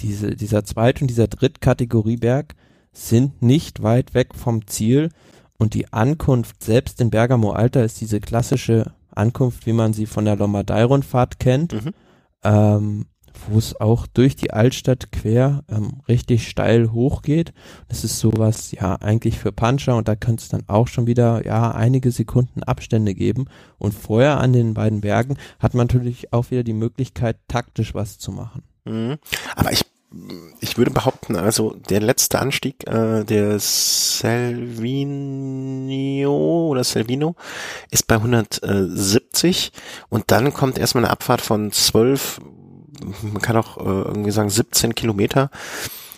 diese, dieser Zweit- und dieser Drittkategorieberg sind nicht weit weg vom Ziel und die Ankunft selbst in Bergamo Alta ist diese klassische Ankunft, wie man sie von der Lombardei-Rundfahrt kennt. Mhm. Ähm, wo es auch durch die Altstadt quer ähm, richtig steil hochgeht. Das ist sowas, ja, eigentlich für Puncher und da könnte es dann auch schon wieder, ja, einige Sekunden Abstände geben. Und vorher an den beiden Bergen hat man natürlich auch wieder die Möglichkeit, taktisch was zu machen. Mhm. Aber ich ich würde behaupten, also der letzte Anstieg, äh, der Selvino oder Selvino, ist bei 170 und dann kommt erstmal eine Abfahrt von 12 man kann auch äh, irgendwie sagen 17 Kilometer.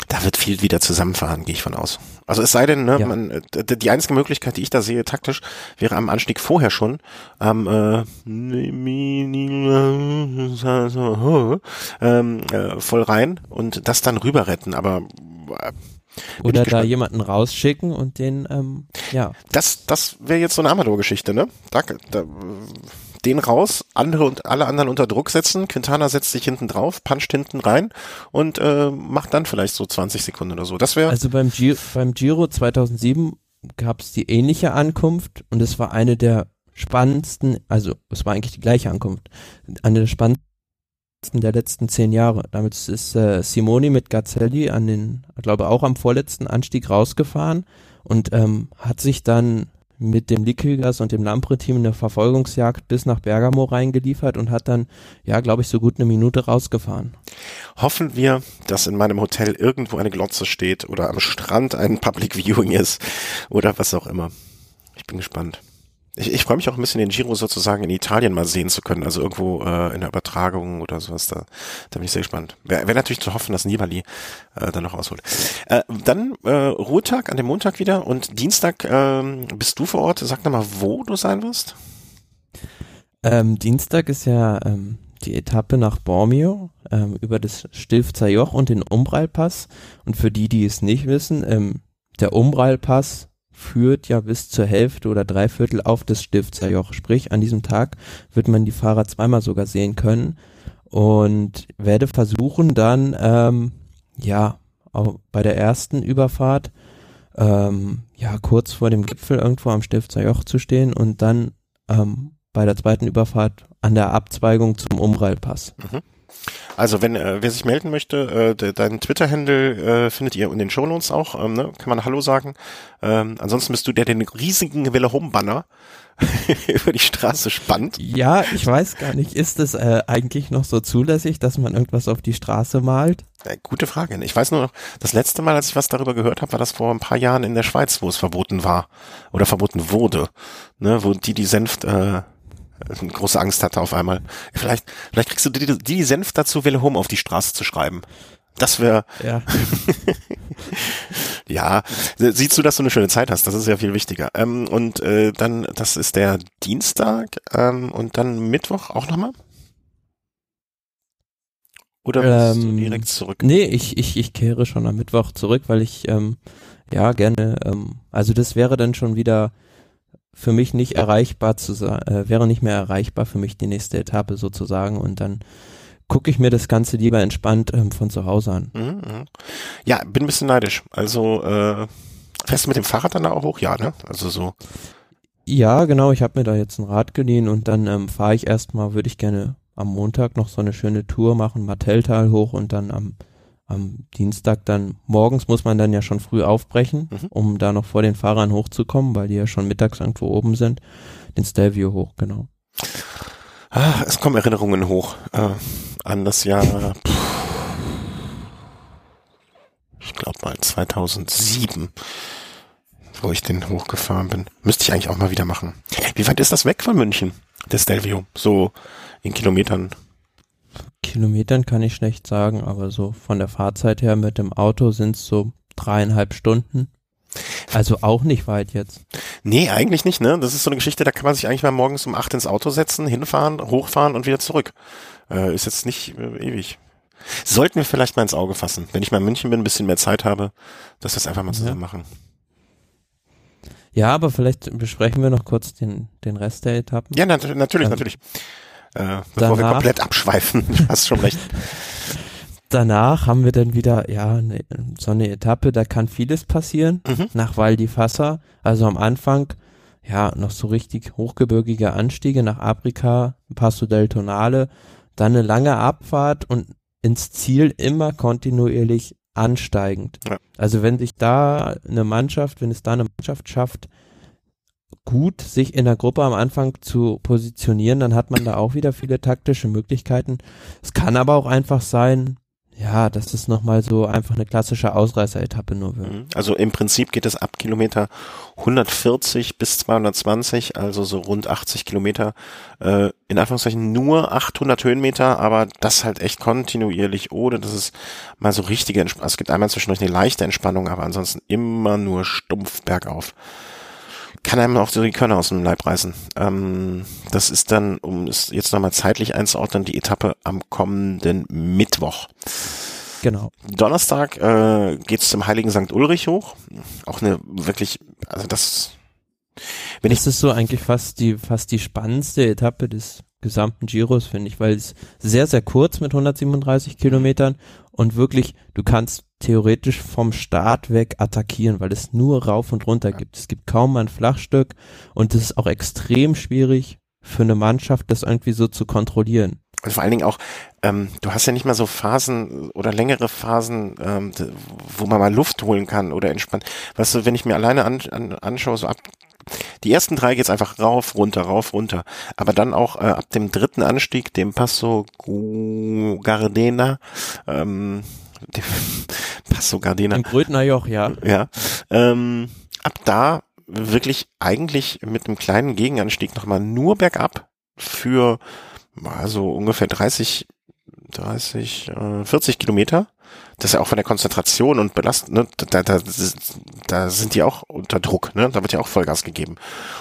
Da wird viel wieder zusammenfahren, gehe ich von aus. Also es sei denn, ne, ja. man, äh, die einzige Möglichkeit, die ich da sehe, taktisch, wäre am Anstieg vorher schon am äh, ähm, äh, voll rein und das dann rüber retten. Aber äh, oder da jemanden rausschicken und den, ähm, ja. Das, das wäre jetzt so eine Amador-Geschichte, ne? Da, da, den raus, andere und alle anderen unter Druck setzen. Quintana setzt sich hinten drauf, puncht hinten rein und äh, macht dann vielleicht so 20 Sekunden oder so. Das wäre. Also beim Giro, beim Giro 2007 gab es die ähnliche Ankunft und es war eine der spannendsten, also es war eigentlich die gleiche Ankunft, eine der spannendsten der letzten zehn Jahre. Damit ist äh, Simoni mit Gazzelli an den, glaube auch am vorletzten Anstieg rausgefahren und ähm, hat sich dann mit dem Liquigas und dem Lampre-Team eine Verfolgungsjagd bis nach Bergamo reingeliefert und hat dann, ja, glaube ich, so gut eine Minute rausgefahren. Hoffen wir, dass in meinem Hotel irgendwo eine Glotze steht oder am Strand ein Public Viewing ist oder was auch immer. Ich bin gespannt. Ich, ich freue mich auch ein bisschen den Giro sozusagen in Italien mal sehen zu können, also irgendwo äh, in der Übertragung oder sowas. Da, da bin ich sehr gespannt. Wäre wär natürlich zu hoffen, dass Nibali äh, dann noch ausholt. Äh, dann äh, Ruhetag an dem Montag wieder und Dienstag äh, bist du vor Ort. Sag nochmal, wo du sein wirst. Ähm, Dienstag ist ja ähm, die Etappe nach Bormio ähm, über das Stilfzer Joch und den Umbrallpass. Und für die, die es nicht wissen, ähm, der Umbrallpass führt ja bis zur Hälfte oder Dreiviertel auf das Stiftserjoch. Sprich, an diesem Tag wird man die Fahrer zweimal sogar sehen können und werde versuchen dann, ähm, ja, auch bei der ersten Überfahrt, ähm, ja, kurz vor dem Gipfel irgendwo am Stiftserjoch zu stehen und dann ähm, bei der zweiten Überfahrt an der Abzweigung zum Umrallpass. Mhm. Also wenn äh, wer sich melden möchte, äh, deinen Twitter-Handle äh, findet ihr in den Shownotes auch, ähm, ne? kann man Hallo sagen. Ähm, ansonsten bist du der, den riesigen Welle Home Banner über die Straße spannt. Ja, ich weiß gar nicht, ist es äh, eigentlich noch so zulässig, dass man irgendwas auf die Straße malt? Äh, gute Frage. Ich weiß nur noch, das letzte Mal, als ich was darüber gehört habe, war das vor ein paar Jahren in der Schweiz, wo es verboten war oder verboten wurde, ne, wo die die Senft äh, große Angst hatte auf einmal. Vielleicht, vielleicht kriegst du die, die Senf dazu, Welle Home auf die Straße zu schreiben. Das wäre. Ja. ja, siehst du, dass du eine schöne Zeit hast. Das ist ja viel wichtiger. Ähm, und äh, dann, das ist der Dienstag ähm, und dann Mittwoch auch nochmal? Oder bist ähm, du direkt zurück? Nee, ich, ich, ich kehre schon am Mittwoch zurück, weil ich ähm, ja gerne, ähm, also das wäre dann schon wieder für mich nicht erreichbar zu sein, äh, wäre nicht mehr erreichbar für mich die nächste Etappe sozusagen und dann gucke ich mir das Ganze lieber entspannt ähm, von zu Hause an. Mhm, mhm. Ja, bin ein bisschen neidisch. Also äh, fährst du mit dem Fahrrad dann auch hoch? Ja, ne? Also so. Ja, genau. Ich habe mir da jetzt ein Rad geliehen und dann ähm, fahre ich erstmal, würde ich gerne am Montag noch so eine schöne Tour machen, Martelltal hoch und dann am am Dienstag dann, morgens muss man dann ja schon früh aufbrechen, mhm. um da noch vor den Fahrern hochzukommen, weil die ja schon mittags irgendwo oben sind, den Stelvio hoch, genau. Ah, es kommen Erinnerungen hoch äh, an das Jahr, pff, ich glaube mal 2007, wo ich den hochgefahren bin. Müsste ich eigentlich auch mal wieder machen. Wie weit ist das weg von München, der Stelvio? So in Kilometern? Kilometern kann ich schlecht sagen, aber so von der Fahrzeit her mit dem Auto sind es so dreieinhalb Stunden. Also auch nicht weit jetzt. Nee, eigentlich nicht, ne? Das ist so eine Geschichte, da kann man sich eigentlich mal morgens um acht ins Auto setzen, hinfahren, hochfahren und wieder zurück. Äh, ist jetzt nicht äh, ewig. Sollten wir vielleicht mal ins Auge fassen, wenn ich mal in München bin, ein bisschen mehr Zeit habe, dass wir es einfach mal zusammen ja. machen. Ja, aber vielleicht besprechen wir noch kurz den, den Rest der Etappen. Ja, nat natürlich, ähm, natürlich äh, bevor danach, wir komplett abschweifen. Du hast schon recht. Danach haben wir dann wieder, ja, ne, so eine Etappe, da kann vieles passieren, mhm. nach Val di Fassa. Also am Anfang, ja, noch so richtig hochgebirgige Anstiege nach Afrika, Passo del Tonale, dann eine lange Abfahrt und ins Ziel immer kontinuierlich ansteigend. Ja. Also wenn sich da eine Mannschaft, wenn es da eine Mannschaft schafft, gut sich in der Gruppe am Anfang zu positionieren, dann hat man da auch wieder viele taktische Möglichkeiten. Es kann aber auch einfach sein, ja, dass es nochmal so einfach eine klassische Ausreißer-Etappe nur wird. Mhm. Also im Prinzip geht es ab Kilometer 140 bis 220, also so rund 80 Kilometer, äh, in Anführungszeichen nur 800 Höhenmeter, aber das halt echt kontinuierlich ohne, dass es mal so richtige, Entsp es gibt einmal zwischendurch eine leichte Entspannung, aber ansonsten immer nur stumpf bergauf kann einem auch so die Körner aus dem Leib reißen. Ähm, das ist dann, um es jetzt nochmal zeitlich einzuordnen, die Etappe am kommenden Mittwoch. Genau. Donnerstag äh, geht es zum Heiligen St. Ulrich hoch. Auch eine wirklich, also das. Wenn das ich ist so eigentlich fast die fast die spannendste Etappe des gesamten Giros, finde ich, weil es sehr, sehr kurz mit 137 Kilometern und wirklich, du kannst theoretisch vom Start weg attackieren, weil es nur rauf und runter gibt. Es gibt kaum ein Flachstück und es ist auch extrem schwierig für eine Mannschaft, das irgendwie so zu kontrollieren. Und vor allen Dingen auch, ähm, du hast ja nicht mal so Phasen oder längere Phasen, ähm, wo man mal Luft holen kann oder entspannt. Weißt du, wenn ich mir alleine an, an, anschaue, so ab die ersten drei geht's einfach rauf, runter, rauf, runter. Aber dann auch äh, ab dem dritten Anstieg, dem Passo Gardena, ähm, dem Passo Gardena. Im Grödner Joch, ja. Ja. Ähm, ab da wirklich eigentlich mit einem kleinen Gegenanstieg nochmal nur bergab für also ungefähr 30, 30, äh, 40 Kilometer das ist ja auch von der Konzentration und Belastung, ne, da, da, da sind die auch unter Druck, ne? Da wird ja auch Vollgas gegeben.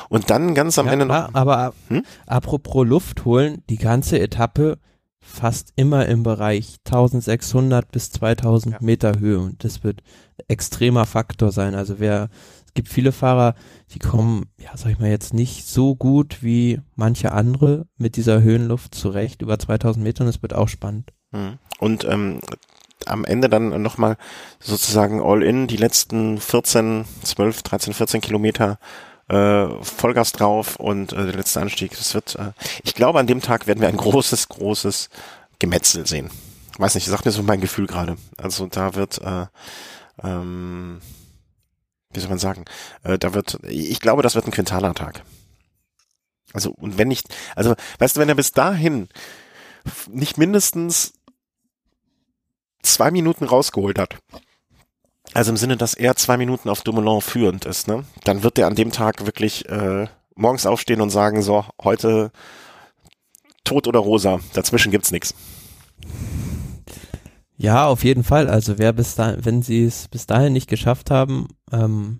Und dann ganz am ja, Ende noch. Aber hm? apropos Luft holen, die ganze Etappe fast immer im Bereich 1600 bis 2000 ja. Meter Höhe und das wird extremer Faktor sein. Also wer, gibt viele Fahrer, die kommen, ja, sag ich mal jetzt nicht so gut wie manche andere mit dieser Höhenluft zurecht über 2000 Metern. Das wird auch spannend. Hm. Und ähm, am Ende dann nochmal sozusagen all in die letzten 14, 12, 13, 14 Kilometer äh, Vollgas drauf und äh, der letzte Anstieg. Das wird, äh, ich glaube, an dem Tag werden wir ein großes, großes Gemetzel sehen. Weiß nicht, sagt mir so mein Gefühl gerade. Also da wird, äh, ähm, wie soll man sagen, äh, da wird, ich glaube, das wird ein Quintana-Tag. Also, und wenn nicht, also, weißt du, wenn er bis dahin nicht mindestens zwei Minuten rausgeholt hat, also im Sinne, dass er zwei Minuten auf Dumoulin führend ist, ne, dann wird er an dem Tag wirklich äh, morgens aufstehen und sagen, so, heute tot oder rosa, dazwischen gibt's nichts. Ja, auf jeden Fall. Also wer bis dahin, wenn sie es bis dahin nicht geschafft haben, ähm,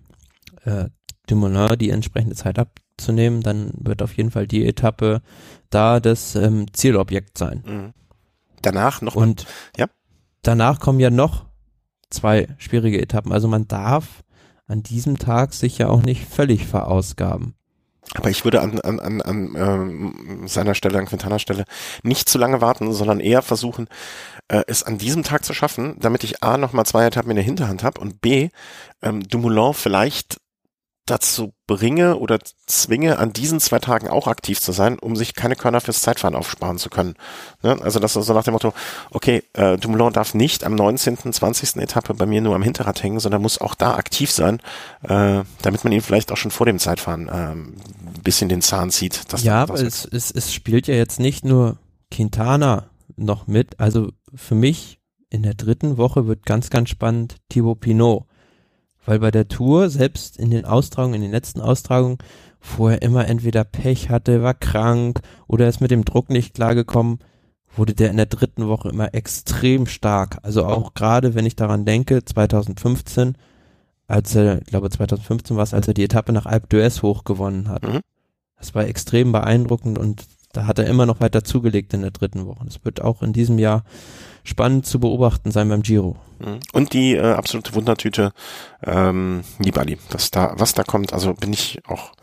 äh, Dumoulin die entsprechende Zeit abzunehmen, dann wird auf jeden Fall die Etappe da das ähm, Zielobjekt sein. Mhm. Danach noch und mal, ja danach kommen ja noch zwei schwierige Etappen. Also man darf an diesem Tag sich ja auch nicht völlig verausgaben. Aber ich würde an, an, an, an ähm, seiner Stelle, an Quintanas Stelle, nicht zu lange warten, sondern eher versuchen, äh, es an diesem Tag zu schaffen, damit ich A nochmal zwei Etappen in der Hinterhand habe und B, ähm, Dumoulin vielleicht dazu bringe oder zwinge, an diesen zwei Tagen auch aktiv zu sein, um sich keine Körner fürs Zeitfahren aufsparen zu können. Ne? Also das ist so nach dem Motto, okay, äh, Dumoulin darf nicht am 19., 20. Etappe bei mir nur am Hinterrad hängen, sondern muss auch da aktiv sein, äh, damit man ihn vielleicht auch schon vor dem Zeitfahren äh, ein bisschen den Zahn zieht. ja, aber es, es, es spielt ja jetzt nicht nur Quintana noch mit, also für mich in der dritten Woche wird ganz, ganz spannend Thibaut Pinot weil bei der Tour, selbst in den Austragungen, in den letzten Austragungen, vorher immer entweder Pech hatte, war krank oder ist mit dem Druck nicht klargekommen, wurde der in der dritten Woche immer extrem stark. Also auch gerade, wenn ich daran denke, 2015, als er, ich glaube 2015 war es, als er die Etappe nach Alpe d'Huez hochgewonnen hat. Mhm. Das war extrem beeindruckend und da hat er immer noch weiter zugelegt in der dritten Woche. Das wird auch in diesem Jahr spannend zu beobachten sein beim Giro. Mhm. Und die äh, absolute Wundertüte ähm, Nibali, was da, was da kommt, also bin ich auch,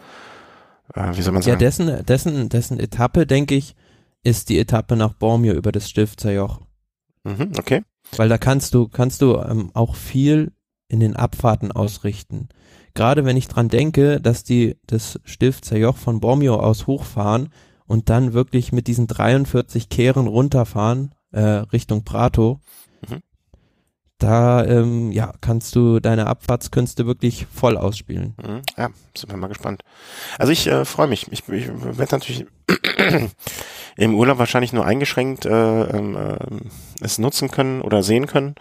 äh, wie soll man sagen? Ja, dessen, dessen, dessen Etappe, denke ich, ist die Etappe nach Bormio über das Stifter Joch. Mhm, okay. Weil da kannst du, kannst du ähm, auch viel in den Abfahrten ausrichten. Gerade wenn ich dran denke, dass die das Stifter Joch von Bormio aus hochfahren und dann wirklich mit diesen 43 Kehren runterfahren äh, Richtung Prato. Mhm. Da ähm, ja, kannst du deine Abfahrtskünste wirklich voll ausspielen. Mhm. Ja, sind wir mal gespannt. Also ich äh, freue mich. Ich, ich werde natürlich im Urlaub wahrscheinlich nur eingeschränkt äh, ähm, äh, es nutzen können oder sehen können.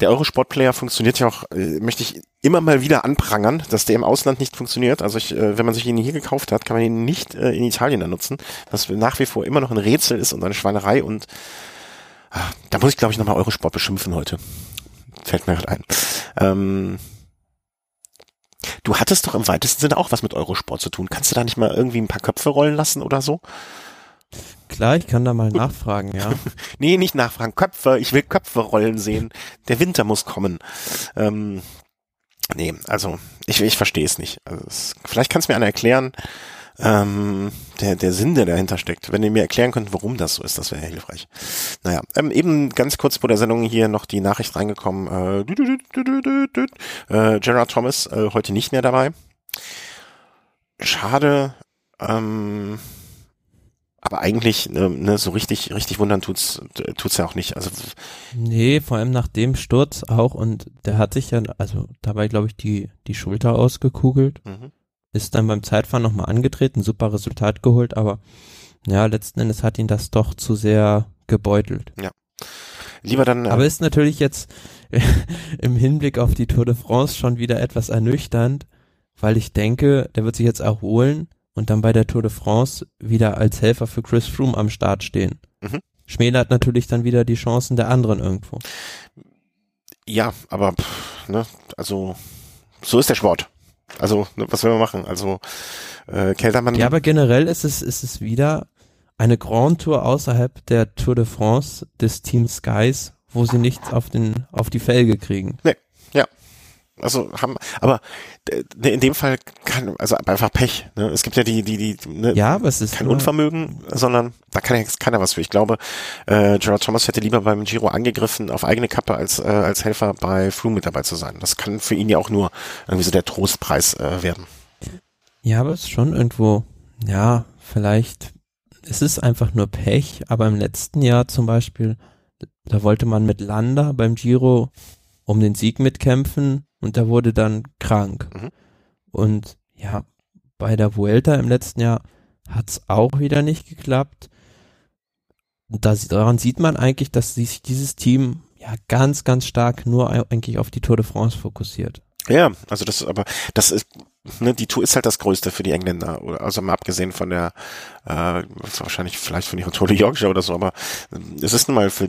Der Eurosport-Player funktioniert ja auch, äh, möchte ich immer mal wieder anprangern, dass der im Ausland nicht funktioniert. Also ich, äh, wenn man sich ihn hier gekauft hat, kann man ihn nicht äh, in Italien dann nutzen, was nach wie vor immer noch ein Rätsel ist und eine Schweinerei und da muss ich, glaube ich, nochmal Eurosport beschimpfen heute. Fällt mir gerade ein. Ähm, du hattest doch im weitesten Sinne auch was mit Eurosport zu tun. Kannst du da nicht mal irgendwie ein paar Köpfe rollen lassen oder so? Klar, ich kann da mal nachfragen, ja. nee, nicht nachfragen. Köpfe. Ich will Köpfe rollen sehen. Der Winter muss kommen. Ähm, nee, also ich, ich verstehe es nicht. Also es, vielleicht kann es mir einer erklären, ähm, der, der Sinn, der dahinter steckt. Wenn ihr mir erklären könnt, warum das so ist, das wäre hilfreich. Naja, ähm, eben ganz kurz vor der Sendung hier noch die Nachricht reingekommen. Äh, dü, dü, dü, äh, Gerard Thomas äh, heute nicht mehr dabei. Schade. Ähm, aber eigentlich ne, ne, so richtig richtig wundern tut's tut's ja auch nicht. Also nee, vor allem nach dem Sturz auch und der hat sich ja also dabei glaube ich die die Schulter ausgekugelt. Mhm. Ist dann beim Zeitfahren nochmal angetreten, super Resultat geholt, aber ja, letzten Endes hat ihn das doch zu sehr gebeutelt. Ja. Lieber dann. Äh aber ist natürlich jetzt im Hinblick auf die Tour de France schon wieder etwas ernüchternd, weil ich denke, der wird sich jetzt erholen und dann bei der Tour de France wieder als Helfer für Chris Froome am Start stehen. Mhm. Schmälert natürlich dann wieder die Chancen der anderen irgendwo. Ja, aber pff, ne, also so ist der Sport. Also ne, was will man machen? Also äh, Keltermann. Ja, aber generell ist es ist es wieder eine Grand Tour außerhalb der Tour de France des Team Skies, wo sie nichts auf den auf die Felge kriegen. Nee, also haben, aber äh, in dem Fall kann, also einfach Pech. Ne? Es gibt ja die, die, die, ne, ja, es ist kein Unvermögen, sondern da kann ja keiner was für. Ich glaube, äh, Gerard Thomas hätte lieber beim Giro angegriffen auf eigene Kappe als äh, als Helfer bei Froome mit dabei zu sein. Das kann für ihn ja auch nur irgendwie so der Trostpreis äh, werden. Ja, aber es ist schon irgendwo, ja, vielleicht, es ist einfach nur Pech, aber im letzten Jahr zum Beispiel, da wollte man mit Landa beim Giro um den Sieg mitkämpfen und der wurde dann krank. Mhm. Und ja, bei der Vuelta im letzten Jahr hat's auch wieder nicht geklappt. Da, daran sieht man eigentlich, dass sich dieses Team ja ganz, ganz stark nur eigentlich auf die Tour de France fokussiert. Ja, also das aber das ist ne, die Tour ist halt das Größte für die Engländer oder also mal abgesehen von der äh, wahrscheinlich vielleicht von ihrer Tour de Yorkshire oder so, aber es ist nun mal für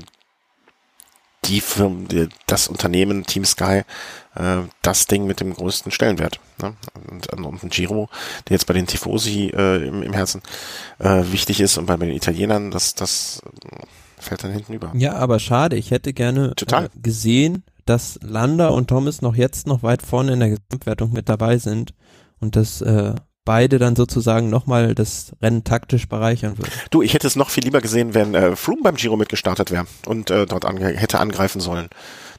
die Firma, das Unternehmen Team Sky, äh, das Ding mit dem größten Stellenwert. Ne? Und, und ein Giro, der jetzt bei den Tifosi äh, im, im Herzen äh, wichtig ist und bei den Italienern, das, das fällt dann hinten über. Ja, aber schade. Ich hätte gerne äh, gesehen, dass Landa und Thomas noch jetzt noch weit vorne in der Gesamtwertung mit dabei sind und das äh, beide dann sozusagen nochmal das Rennen taktisch bereichern würden. Du, ich hätte es noch viel lieber gesehen, wenn äh, Froome beim Giro mitgestartet wäre und äh, dort ange hätte angreifen sollen.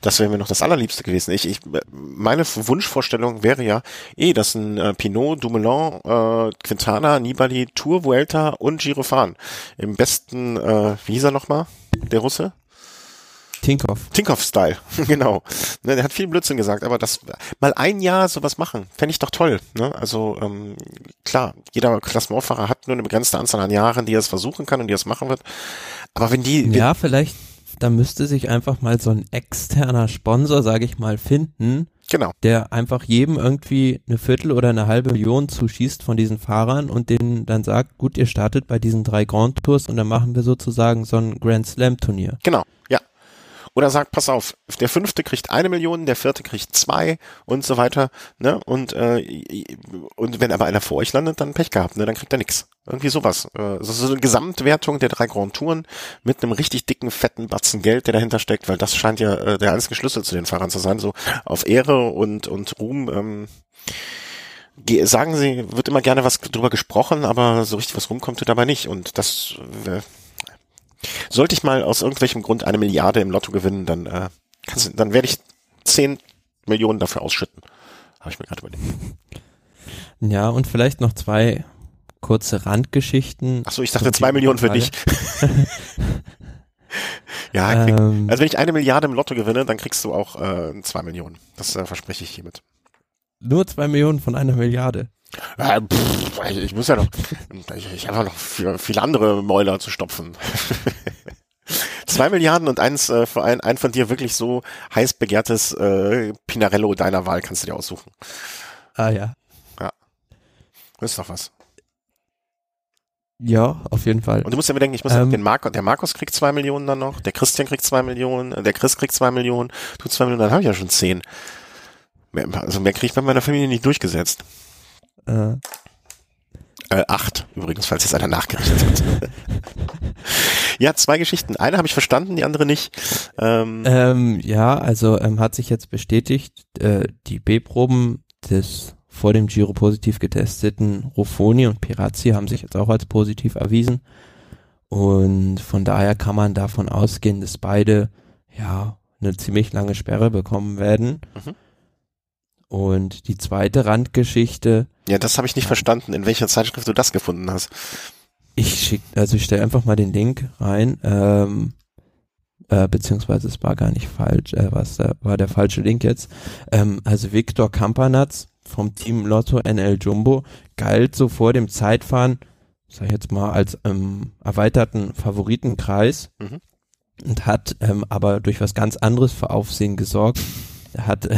Das wäre mir noch das Allerliebste gewesen. Ich, ich, meine Wunschvorstellung wäre ja eh, dass ein äh, Pinot, Dumoulin, äh, Quintana, Nibali, Tour, Vuelta und Giro fahren. Im besten, äh, wie hieß er nochmal, der Russe? Tinkoff. Tinkoff-Style, genau. Ne, der hat viel Blödsinn gesagt, aber das mal ein Jahr sowas machen, fände ich doch toll. Ne? Also ähm, klar, jeder Klassementfahrer hat nur eine begrenzte Anzahl an Jahren, die er es versuchen kann und die er es machen wird. Aber wenn die... Ja, vielleicht, da müsste sich einfach mal so ein externer Sponsor, sage ich mal, finden, Genau. Der einfach jedem irgendwie eine Viertel oder eine halbe Million zuschießt von diesen Fahrern und denen dann sagt, gut, ihr startet bei diesen drei Grand Tours und dann machen wir sozusagen so ein Grand Slam Turnier. Genau, ja. Oder sagt, pass auf, der fünfte kriegt eine Million, der vierte kriegt zwei und so weiter. Ne? Und, äh, und wenn aber einer vor euch landet, dann Pech gehabt, ne? dann kriegt er nix. Irgendwie sowas. Äh, das ist so eine Gesamtwertung der drei Grand Touren mit einem richtig dicken, fetten Batzen Geld, der dahinter steckt, weil das scheint ja äh, der einzige Schlüssel zu den Fahrern zu sein. So auf Ehre und, und Ruhm. Ähm, sagen sie, wird immer gerne was drüber gesprochen, aber so richtig was rumkommt dabei nicht. Und das äh, sollte ich mal aus irgendwelchem Grund eine Milliarde im Lotto gewinnen, dann, äh, kannst, dann werde ich zehn Millionen dafür ausschütten. Habe ich mir gerade überlegt. Ja, und vielleicht noch zwei kurze Randgeschichten. Achso, ich dachte zwei Millionen für dich. ja, krieg, ähm, also wenn ich eine Milliarde im Lotto gewinne, dann kriegst du auch äh, zwei Millionen. Das äh, verspreche ich hiermit. Nur zwei Millionen von einer Milliarde. Ja, pff, ich, ich, muss ja noch, ich, ich habe noch viele andere Mäuler zu stopfen. Zwei Milliarden und eins äh, für ein, ein von dir wirklich so heiß begehrtes äh, Pinarello deiner Wahl kannst du dir aussuchen. Ah ja. Ja. Das ist doch was. Ja, auf jeden Fall. Und du musst ja bedenken, ich muss ähm, den Marco, der Markus kriegt zwei Millionen dann noch, der Christian kriegt zwei Millionen, der Chris kriegt zwei Millionen, du zwei Millionen, dann habe ich ja schon zehn. Also mehr kriege ich bei meiner Familie nicht durchgesetzt. Äh. Äh, acht, übrigens, falls jetzt einer nachgerechnet hat. ja, zwei Geschichten. Eine habe ich verstanden, die andere nicht. Ähm, ähm, ja, also ähm, hat sich jetzt bestätigt, äh, die B-Proben des vor dem Giro positiv getesteten Ruffoni und Pirazzi haben sich jetzt auch als positiv erwiesen. Und von daher kann man davon ausgehen, dass beide ja eine ziemlich lange Sperre bekommen werden. Mhm. Und die zweite Randgeschichte. Ja, das habe ich nicht verstanden, in welcher Zeitschrift du das gefunden hast. Ich schick, also ich stelle einfach mal den Link rein, ähm, äh, beziehungsweise es war gar nicht falsch, äh, was da war der falsche Link jetzt. Ähm, also Viktor Kampanatz vom Team Lotto NL Jumbo galt so vor dem Zeitfahren, sag ich jetzt mal, als ähm, erweiterten Favoritenkreis mhm. und hat ähm, aber durch was ganz anderes für Aufsehen gesorgt. Er hat äh,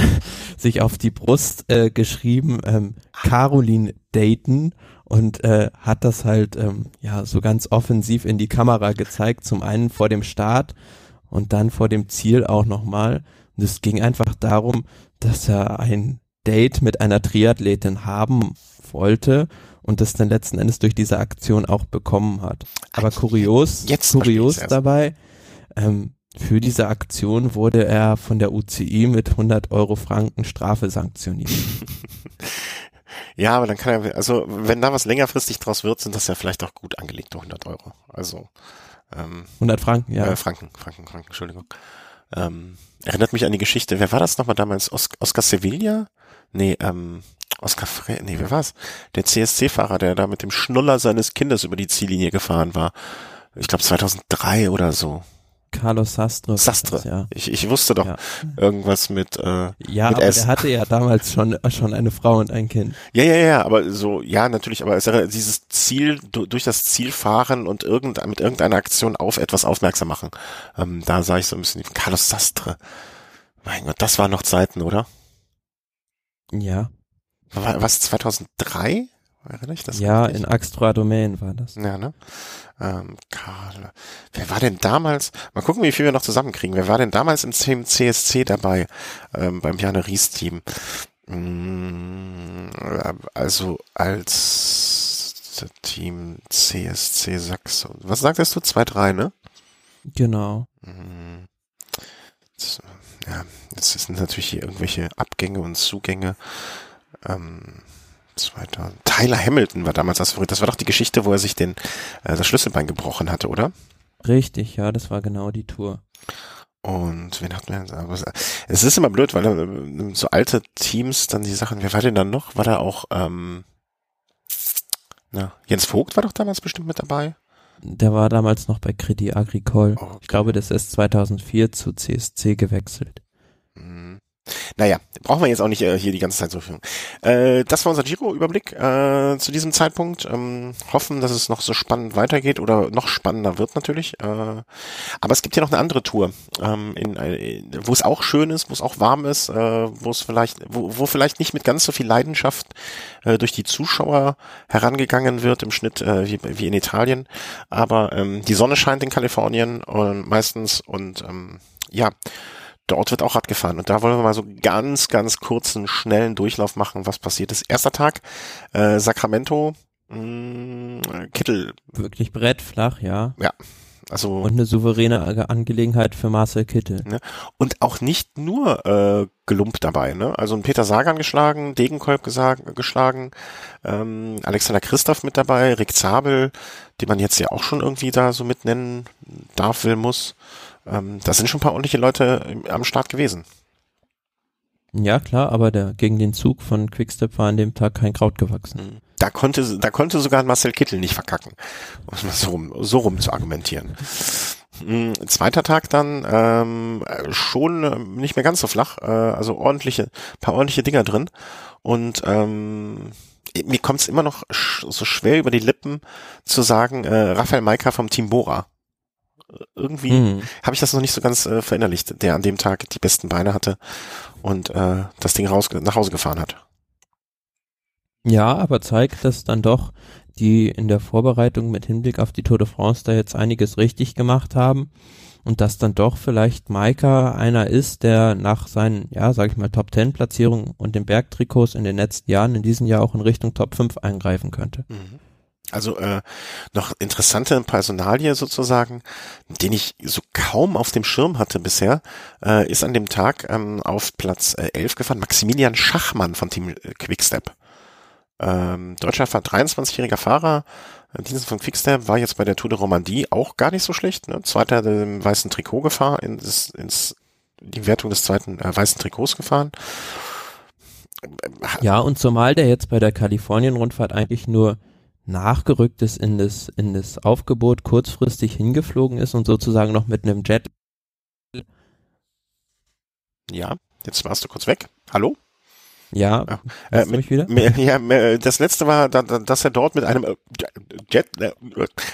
sich auf die Brust äh, geschrieben, ähm, Caroline Dayton und äh, hat das halt ähm, ja so ganz offensiv in die Kamera gezeigt. Zum einen vor dem Start und dann vor dem Ziel auch nochmal. Und es ging einfach darum, dass er ein Date mit einer Triathletin haben wollte und das dann letzten Endes durch diese Aktion auch bekommen hat. Aber kurios, Jetzt kurios dabei, ähm, für diese Aktion wurde er von der UCI mit 100 Euro Franken Strafe sanktioniert. ja, aber dann kann er, also wenn da was längerfristig draus wird, sind das ja vielleicht auch gut angelegte 100 Euro. Also ähm, 100 Franken, ja. Äh, Franken, Franken, Franken, Entschuldigung. Ähm, erinnert mich an die Geschichte. Wer war das nochmal damals? Os Oscar Sevilla? Nee, ähm, Oscar Fre nee, wer war's? Der CSC-Fahrer, der da mit dem Schnuller seines Kindes über die Ziellinie gefahren war. Ich glaube 2003 oder so. Carlos Sastre. Sastre. Das, ja. Ich, ich wusste doch ja. irgendwas mit äh, Ja, mit aber S. der hatte ja damals schon schon eine Frau und ein Kind. Ja, ja, ja, aber so ja, natürlich, aber es ist dieses Ziel durch das Ziel fahren und irgend, mit irgendeiner Aktion auf etwas aufmerksam machen. Ähm, da sah ich so ein bisschen Carlos Sastre. Mein Gott, das waren noch Zeiten, oder? Ja. War, was 2003? Erinnere ich das? Ja, richtig? in Axtra Domain war das. Ja, ne? Ähm, Karl. Wer war denn damals? Mal gucken, wie viel wir noch zusammenkriegen. Wer war denn damals im Team CSC dabei? Ähm, beim Jane Ries Team. Mm, also als Team CSC Sachsen. Was sagtest du? 2-3, ne? Genau. Ja, das sind natürlich hier irgendwelche Abgänge und Zugänge. Ähm, 2000. Tyler Hamilton war damals das Favorit. Das war doch die Geschichte, wo er sich den, äh, das Schlüsselbein gebrochen hatte, oder? Richtig, ja, das war genau die Tour. Und wen hatten wir? Aber es ist immer blöd, weil äh, so alte Teams dann die Sachen, wer war denn dann noch? War da auch, ähm, na, Jens Vogt war doch damals bestimmt mit dabei? Der war damals noch bei Credit Agricole. Okay. Ich glaube, das ist 2004 zu CSC gewechselt. Naja, brauchen wir jetzt auch nicht äh, hier die ganze Zeit so viel. Äh, das war unser Giro-Überblick äh, zu diesem Zeitpunkt. Ähm, hoffen, dass es noch so spannend weitergeht oder noch spannender wird natürlich. Äh, aber es gibt ja noch eine andere Tour, ähm, in, äh, wo es auch schön ist, wo es auch warm ist, äh, wo es vielleicht, wo, wo vielleicht nicht mit ganz so viel Leidenschaft äh, durch die Zuschauer herangegangen wird im Schnitt äh, wie, wie in Italien. Aber ähm, die Sonne scheint in Kalifornien äh, meistens und ähm, ja dort wird auch Rad gefahren. Und da wollen wir mal so ganz, ganz kurzen, schnellen Durchlauf machen, was passiert ist. Erster Tag, äh, Sacramento, mh, mm, Kittel. Wirklich brettflach, ja. Ja. Also, und eine souveräne Angelegenheit für Marcel Kittel. Ne? Und auch nicht nur äh, Gelump dabei. Ne? Also ein Peter Sagan geschlagen, Degenkolb gesagt, geschlagen, ähm, Alexander Christoph mit dabei, Rick Zabel, den man jetzt ja auch schon irgendwie da so mitnennen darf, will, muss ähm, da sind schon ein paar ordentliche Leute am Start gewesen. Ja, klar, aber der, gegen den Zug von Quickstep war an dem Tag kein Kraut gewachsen. Mhm. Da konnte, da konnte sogar Marcel Kittel nicht verkacken, um es mal so rum, so rum zu argumentieren. Mm, zweiter Tag dann ähm, schon äh, nicht mehr ganz so flach, äh, also ordentliche, paar ordentliche Dinger drin. Und ähm, mir kommt es immer noch sch so schwer über die Lippen zu sagen, äh, Raphael Maika vom Team Bora. Irgendwie mhm. habe ich das noch nicht so ganz äh, verinnerlicht, der an dem Tag die besten Beine hatte und äh, das Ding raus nach Hause gefahren hat. Ja, aber zeigt, dass dann doch die in der Vorbereitung mit Hinblick auf die Tour de France da jetzt einiges richtig gemacht haben und dass dann doch vielleicht Maika einer ist, der nach seinen, ja, sag ich mal, Top 10 Platzierungen und den Bergtrikots in den letzten Jahren in diesem Jahr auch in Richtung Top 5 eingreifen könnte. Mhm. Also äh, noch interessante Personalie sozusagen, den ich so kaum auf dem Schirm hatte bisher, äh, ist an dem Tag ähm, auf Platz äh, 11 gefahren Maximilian Schachmann von Team äh, Quickstep. Ähm, deutscher 23-jähriger Fahrer, äh, Dienst von Quickstep, war jetzt bei der Tour de Romandie auch gar nicht so schlecht. Ne? Zweiter im weißen Trikot gefahren, ins, ins die Wertung des zweiten äh, weißen Trikots gefahren. Ja, und zumal der jetzt bei der Kalifornien-Rundfahrt eigentlich nur nachgerückt ist in das, in das Aufgebot, kurzfristig hingeflogen ist und sozusagen noch mit einem Jet. Ja, jetzt warst du kurz weg. Hallo? Ja, ja. Äh, mit, wieder? ja, das letzte war, dass er dort mit einem äh, Jet, äh,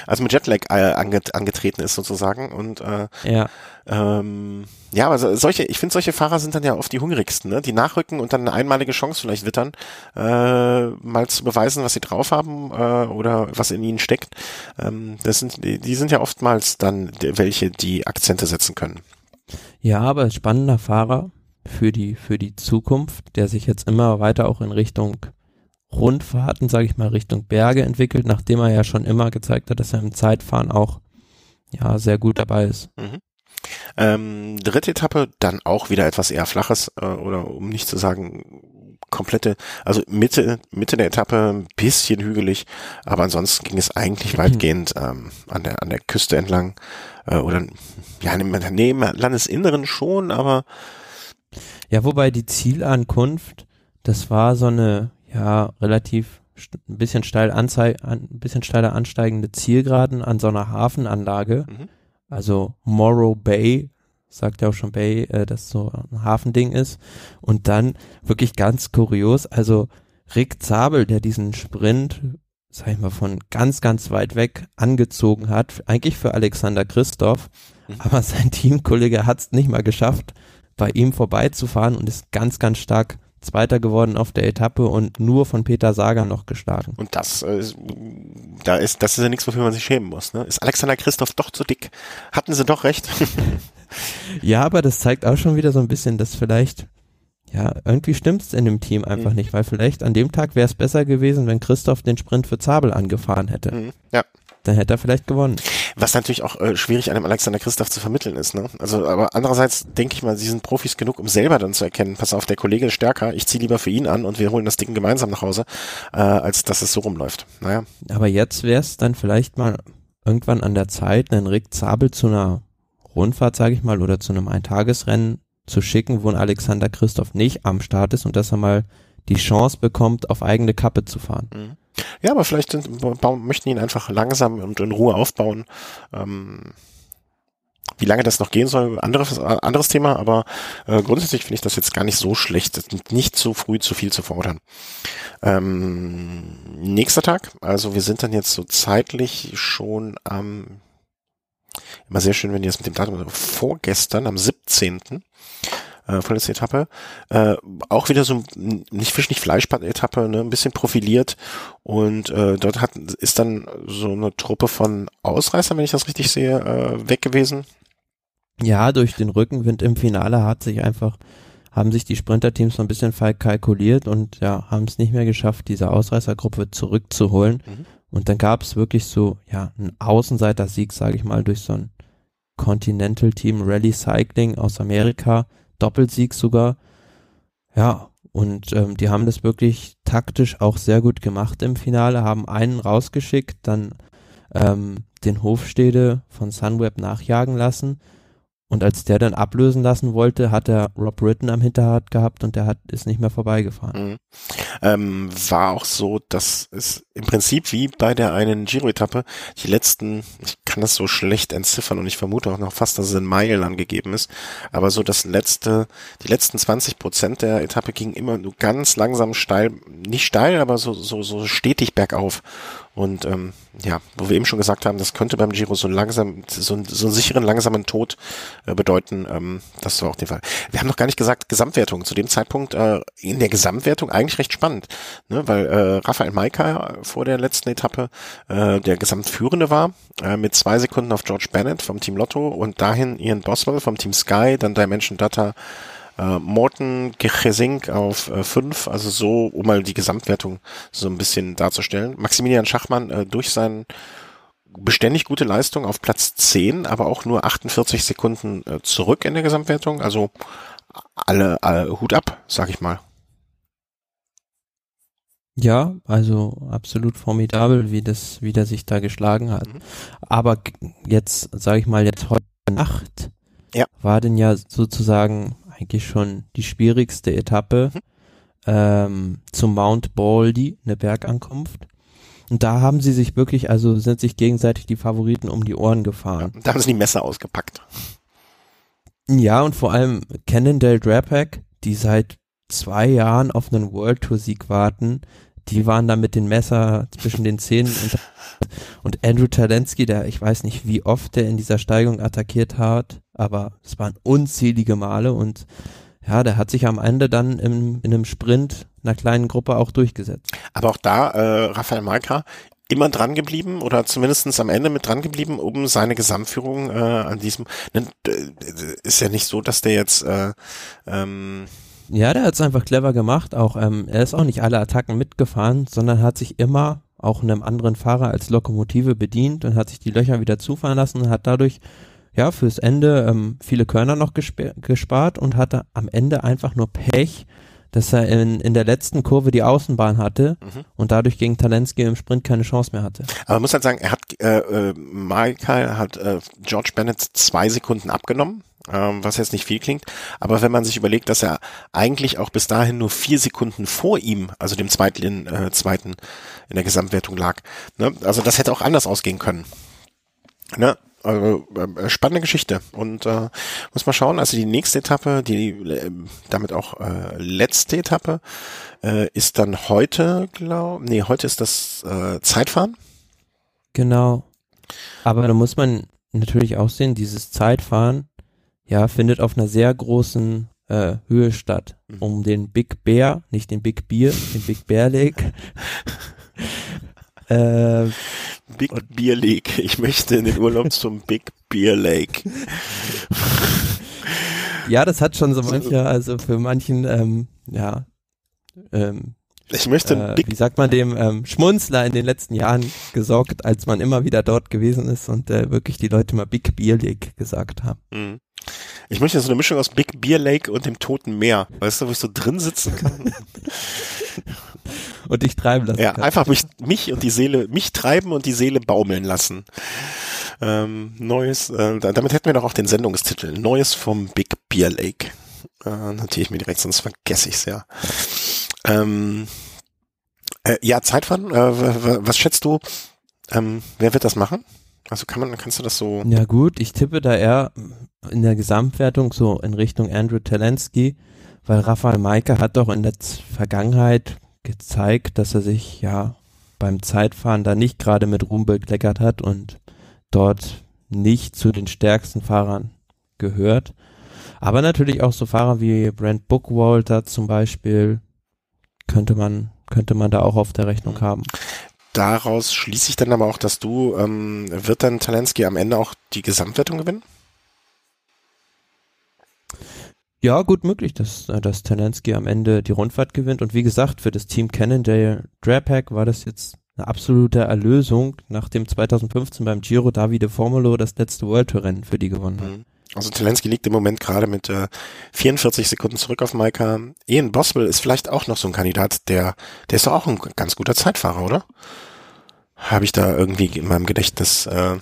also mit Jetlag äh, angetreten ist sozusagen und äh, ja. Ähm, ja, aber solche, ich finde, solche Fahrer sind dann ja oft die hungrigsten, ne? die nachrücken und dann eine einmalige Chance vielleicht wittern, äh, mal zu beweisen, was sie drauf haben äh, oder was in ihnen steckt. Ähm, das sind, die sind ja oftmals dann welche, die Akzente setzen können. Ja, aber spannender Fahrer, für die, für die Zukunft, der sich jetzt immer weiter auch in Richtung Rundfahrten, sage ich mal, Richtung Berge entwickelt, nachdem er ja schon immer gezeigt hat, dass er im Zeitfahren auch ja sehr gut dabei ist. Mhm. Ähm, dritte Etappe, dann auch wieder etwas eher flaches, äh, oder um nicht zu sagen komplette, also Mitte, Mitte der Etappe ein bisschen hügelig, aber ansonsten ging es eigentlich weitgehend ähm, an der an der Küste entlang äh, oder ja neben Landesinneren schon, aber ja, wobei die Zielankunft, das war so eine, ja, relativ ein bisschen steil anzei ein bisschen steiler ansteigende Zielgeraden an so einer Hafenanlage. Mhm. Also Morrow Bay, sagt ja auch schon Bay, äh, dass so ein Hafending ist. Und dann wirklich ganz kurios, also Rick Zabel, der diesen Sprint, sag ich mal, von ganz, ganz weit weg angezogen hat, eigentlich für Alexander Christoph, mhm. aber sein Teamkollege hat es nicht mal geschafft, bei ihm vorbeizufahren und ist ganz, ganz stark Zweiter geworden auf der Etappe und nur von Peter Sager noch geschlagen. Und das, äh, da ist, das ist ja nichts, wofür man sich schämen muss. Ne? Ist Alexander Christoph doch zu dick? Hatten sie doch recht. ja, aber das zeigt auch schon wieder so ein bisschen, dass vielleicht, ja, irgendwie stimmt's in dem Team einfach mhm. nicht, weil vielleicht an dem Tag wäre es besser gewesen, wenn Christoph den Sprint für Zabel angefahren hätte. Mhm. Ja. Dann hätte er vielleicht gewonnen. Was natürlich auch äh, schwierig einem Alexander Christoph zu vermitteln ist. Ne? Also, aber andererseits denke ich mal, sie sind Profis genug, um selber dann zu erkennen, pass auf, der Kollege ist stärker, ich ziehe lieber für ihn an und wir holen das Ding gemeinsam nach Hause, äh, als dass es so rumläuft. Naja. Aber jetzt wäre es dann vielleicht mal irgendwann an der Zeit, einen Rick Zabel zu einer Rundfahrt, sage ich mal, oder zu einem Eintagesrennen zu schicken, wo ein Alexander Christoph nicht am Start ist und dass er mal die Chance bekommt, auf eigene Kappe zu fahren. Mhm. Ja, aber vielleicht sind, möchten ihn einfach langsam und in Ruhe aufbauen. Ähm, wie lange das noch gehen soll, anderes, anderes Thema, aber äh, grundsätzlich finde ich das jetzt gar nicht so schlecht, nicht zu früh zu viel zu fordern. Ähm, nächster Tag, also wir sind dann jetzt so zeitlich schon am, immer sehr schön, wenn ihr das mit dem Datum, vorgestern, am 17 äh, vorletzte Etappe. Äh, auch wieder so nicht Fisch, nicht Fleisch-Etappe, ne, ein bisschen profiliert. Und äh, dort hat, ist dann so eine Truppe von Ausreißern, wenn ich das richtig sehe, äh, weg gewesen. Ja, durch den Rückenwind im Finale hat sich einfach, haben sich die Sprinterteams so ein bisschen kalkuliert und ja, haben es nicht mehr geschafft, diese Ausreißergruppe zurückzuholen. Mhm. Und dann gab es wirklich so, ja, einen Außenseiter-Sieg, sage ich mal, durch so ein Continental Team Rally Cycling aus Amerika, Doppelsieg sogar. Ja, und ähm, die haben das wirklich taktisch auch sehr gut gemacht im Finale, haben einen rausgeschickt, dann ähm, den Hofstede von Sunweb nachjagen lassen Und als der dann ablösen lassen wollte, hat er Rob Britton am Hinterrad gehabt und der hat ist nicht mehr vorbeigefahren. Mhm. Ähm, war auch so, dass es im Prinzip wie bei der einen Giro-Etappe die letzten, ich kann das so schlecht entziffern und ich vermute auch noch fast, dass es in Meilen angegeben ist, aber so das letzte, die letzten 20 Prozent der Etappe gingen immer nur ganz langsam steil, nicht steil, aber so, so, so stetig bergauf. Und ähm, ja, wo wir eben schon gesagt haben, das könnte beim Giro so langsam, so, so einen sicheren, langsamen Tod äh, bedeuten. Ähm, das war auch der Fall. Wir haben noch gar nicht gesagt, Gesamtwertung. Zu dem Zeitpunkt äh, in der Gesamtwertung eigentlich recht spannend, ne? weil äh, Raphael Maika vor der letzten Etappe äh, der Gesamtführende war, äh, mit zwei Sekunden auf George Bennett vom Team Lotto und dahin Ian Boswell vom Team Sky, dann Dimension Data äh, Morten Gesink auf äh, fünf, also so, um mal die Gesamtwertung so ein bisschen darzustellen. Maximilian Schachmann äh, durch seinen beständig gute Leistung auf Platz 10, aber auch nur 48 Sekunden äh, zurück in der Gesamtwertung. Also alle, alle Hut ab, sag ich mal. Ja, also absolut formidabel, wie das, wie der sich da geschlagen hat. Mhm. Aber jetzt, sage ich mal, jetzt heute Nacht ja. war denn ja sozusagen eigentlich schon die schwierigste Etappe mhm. ähm, zum Mount Baldy, eine Bergankunft. Und da haben sie sich wirklich, also sind sich gegenseitig die Favoriten um die Ohren gefahren. Ja, da haben sie die Messer ausgepackt. Ja, und vor allem Cannondale Drapack, die seit zwei Jahren auf einen World Tour Sieg warten, die waren da mit den Messer zwischen den Zähnen und, und Andrew Talensky, der ich weiß nicht, wie oft der in dieser Steigung attackiert hat, aber es waren unzählige Male und ja, der hat sich am Ende dann im, in einem Sprint einer kleinen Gruppe auch durchgesetzt. Aber auch da, äh, Raphael Malka, immer dran geblieben oder zumindestens am Ende mit dran geblieben, um seine Gesamtführung äh, an diesem ne, ist ja nicht so, dass der jetzt äh, ähm ja, der hat es einfach clever gemacht. Auch ähm, er ist auch nicht alle Attacken mitgefahren, sondern hat sich immer auch einem anderen Fahrer als Lokomotive bedient und hat sich die Löcher wieder zufahren lassen und hat dadurch ja, fürs Ende ähm, viele Körner noch gespart und hatte am Ende einfach nur Pech, dass er in, in der letzten Kurve die Außenbahn hatte mhm. und dadurch gegen Talensky im Sprint keine Chance mehr hatte. Aber man muss halt sagen, er hat, äh, äh, Michael hat äh, George Bennett zwei Sekunden abgenommen, ähm, was jetzt nicht viel klingt. Aber wenn man sich überlegt, dass er eigentlich auch bis dahin nur vier Sekunden vor ihm, also dem zweiten, äh, zweiten in der Gesamtwertung lag, ne? also das hätte auch anders ausgehen können. Ne? Also äh, spannende Geschichte und äh, muss mal schauen. Also die nächste Etappe, die äh, damit auch äh, letzte Etappe, äh, ist dann heute, glaube, nee, heute ist das äh, Zeitfahren. Genau. Aber da muss man natürlich auch sehen, dieses Zeitfahren, ja, findet auf einer sehr großen äh, Höhe statt, mhm. um den Big Bear, nicht den Big Beer, den Big Bear Lake. äh, Big Beer Lake. Ich möchte in den Urlaub zum Big Beer Lake. ja, das hat schon so mancher, also für manchen, ähm, ja, ähm, ich möchte äh, Big wie sagt man dem ähm, Schmunzler in den letzten Jahren gesorgt, als man immer wieder dort gewesen ist und äh, wirklich die Leute mal Big Beer Lake gesagt haben. Mhm. Ich möchte so eine Mischung aus Big Beer Lake und dem Toten Meer. Weißt du, wo ich so drin sitzen kann? und dich treiben lassen. Ja, kann. einfach mich, mich und die Seele, mich treiben und die Seele baumeln lassen. Ähm, neues, äh, damit hätten wir doch auch den Sendungstitel. Neues vom Big Beer Lake. Äh, notiere ich mir direkt, sonst vergesse ich es ja. Ähm, äh, ja, Zeitfahren, äh, was schätzt du? Ähm, wer wird das machen? Also kann man, kannst du das so? Ja gut, ich tippe da eher in der Gesamtwertung so in Richtung Andrew Talensky, weil Rafael Maike hat doch in der Vergangenheit gezeigt, dass er sich ja beim Zeitfahren da nicht gerade mit Ruhm bekleckert hat und dort nicht zu den stärksten Fahrern gehört. Aber natürlich auch so Fahrer wie Brent Bookwalter zum Beispiel könnte man, könnte man da auch auf der Rechnung haben daraus schließe ich dann aber auch, dass du, ähm, wird dann Talensky am Ende auch die Gesamtwertung gewinnen? Ja, gut möglich, dass, äh, dass Talensky am Ende die Rundfahrt gewinnt. Und wie gesagt, für das Team Cannondale Drapack war das jetzt eine absolute Erlösung, nachdem 2015 beim Giro Davide Formulo das letzte World Tour Rennen für die gewonnen hat. Mhm. Also Zelensky liegt im Moment gerade mit äh, 44 Sekunden zurück auf Maika. Ian Boswell ist vielleicht auch noch so ein Kandidat, der, der ist doch auch ein ganz guter Zeitfahrer, oder? Habe ich da irgendwie in meinem Gedächtnis äh,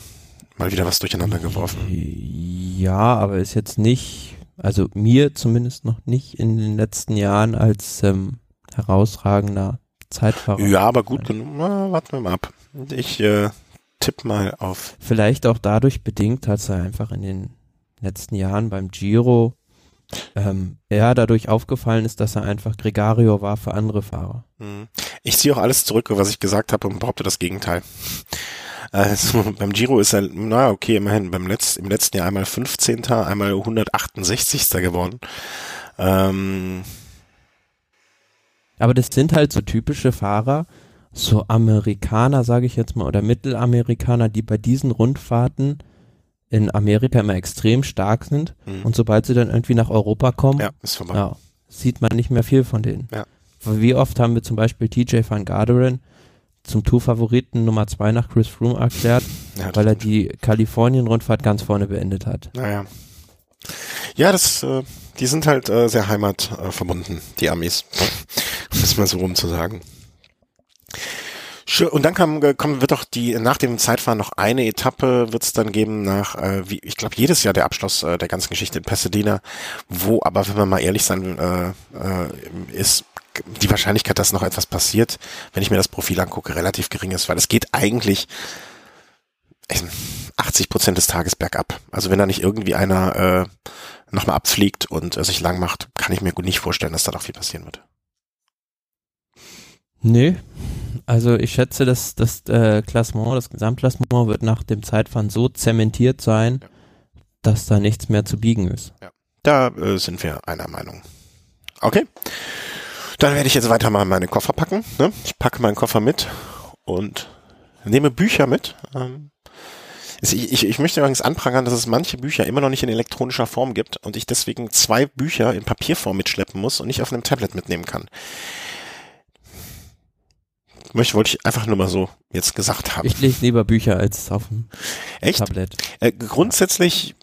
mal wieder was durcheinander geworfen. Ja, aber ist jetzt nicht, also mir zumindest noch nicht in den letzten Jahren als ähm, herausragender Zeitfahrer. Ja, aber gut genug. Na, warten wir mal ab. Ich äh, tipp mal auf. Vielleicht auch dadurch bedingt, dass er einfach in den letzten Jahren beim Giro ähm, eher dadurch aufgefallen ist, dass er einfach Gregario war für andere Fahrer. Hm. Ich ziehe auch alles zurück, was ich gesagt habe und behaupte das Gegenteil. Also beim Giro ist er, naja, okay, immerhin beim Letz-, im letzten Jahr einmal 15., einmal 168. geworden. Ähm, Aber das sind halt so typische Fahrer, so Amerikaner, sage ich jetzt mal, oder Mittelamerikaner, die bei diesen Rundfahrten in Amerika immer extrem stark sind Mhm. und sobald sie dann irgendwie nach Europa kommen, ja, ja, sieht man nicht mehr viel von denen. Ja. Wie oft haben wir zum Beispiel TJ van Garderen zum Tour-Favoriten Nummer zwei nach Chris Froome erklärt, weil er die Kalifornien-Rundfahrt ganz vorne beendet hat. Naja. Ja, das, äh, die sind halt äh, sehr heimatverbunden, äh, die Amis. um es mal so rum zu sagen. Schön. Und dann kam, äh, kommen wird doch die nach dem Zeitfahren noch eine Etappe wird es dann geben nach, äh, wie ich glaube jedes Jahr der Abschluss äh, der ganzen Geschichte in Pasadena, wo aber wenn man mal ehrlich sein äh, äh, ist, die Wahrscheinlichkeit, dass noch etwas passiert, wenn ich mir das Profil angucke, relativ gering ist, weil es geht eigentlich 80 Prozent des Tages bergab. Also wenn da nicht irgendwie einer äh, nochmal abfliegt und äh, sich lang macht, kann ich mir gut nicht vorstellen, dass da noch viel passieren wird. Nee, also ich schätze, dass das äh, Klassement, das Gesamtklassement wird nach dem Zeitfahren so zementiert sein, Ja. dass da nichts mehr zu biegen ist. Da äh, sind wir einer Meinung. Okay. Dann werde ich jetzt weiter mal meine Koffer packen. Ne? Ich packe meinen Koffer mit und nehme Bücher mit. Ähm, ich, ich, ich möchte übrigens anprangern, dass es manche Bücher immer noch nicht in elektronischer Form gibt und ich deswegen zwei Bücher in Papierform mitschleppen muss und nicht auf einem Tablet mitnehmen kann. Möchte, wollte ich einfach nur mal so jetzt gesagt haben. Ich lese lieber Bücher als auf dem Echt? Tablet. Äh, grundsätzlich,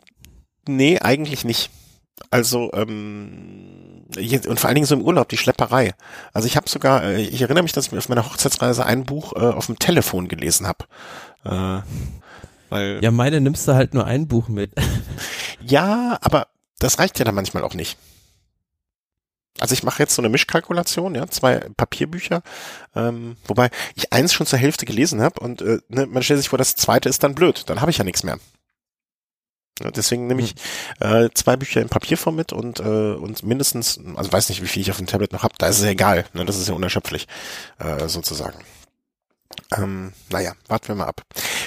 nee, eigentlich nicht. Also, ähm, und vor allen Dingen so im Urlaub, die Schlepperei. Also ich habe sogar, äh, ich erinnere mich, dass ich auf meiner Hochzeitsreise ein Buch äh, auf dem Telefon gelesen habe. Äh, weil. Ja, meine nimmst du halt nur ein Buch mit. ja, aber das reicht ja dann manchmal auch nicht. Also ich mache jetzt so eine Mischkalkulation, ja, zwei Papierbücher, ähm, wobei ich eins schon zur Hälfte gelesen habe und äh, ne, man stellt sich vor, das zweite ist dann blöd, dann habe ich ja nichts mehr. Ja, deswegen nehme ich äh, zwei Bücher in Papierform mit und äh, und mindestens, also weiß nicht, wie viel ich auf dem Tablet noch habe, da ist es ja egal, ne, das ist ja unerschöpflich, äh, sozusagen. Ähm, naja, warten wir mal ab.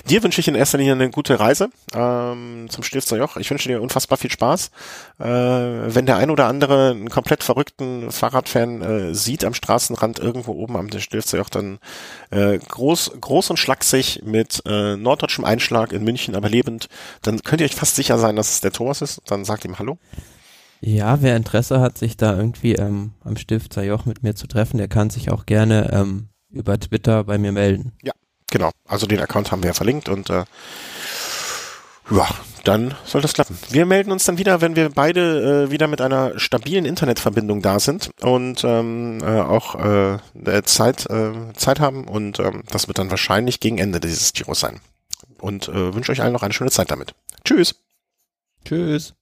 Dir wünsche ich in erster Linie eine gute Reise ähm, zum Stilfzer Joch. Ich wünsche dir unfassbar viel Spaß. Äh, wenn der ein oder andere einen komplett verrückten Fahrradfan äh, sieht am Straßenrand irgendwo oben am Stilfzer Joch, dann äh, groß, groß und schlaksig mit äh, norddeutschem Einschlag in München, aber lebend, dann könnt ihr euch fast sicher sein, dass es der Thomas ist. Dann sagt ihm Hallo. Ja, wer Interesse hat, sich da irgendwie ähm, am Stifter Joch mit mir zu treffen, der kann sich auch gerne ähm, über Twitter bei mir melden. Genau, also den Account haben wir ja verlinkt und äh, ja, dann soll das klappen. Wir melden uns dann wieder, wenn wir beide äh, wieder mit einer stabilen Internetverbindung da sind und ähm, äh, auch äh, der Zeit, äh, Zeit haben und ähm, das wird dann wahrscheinlich gegen Ende dieses Giros sein. Und äh, wünsche euch allen noch eine schöne Zeit damit. Tschüss. Tschüss.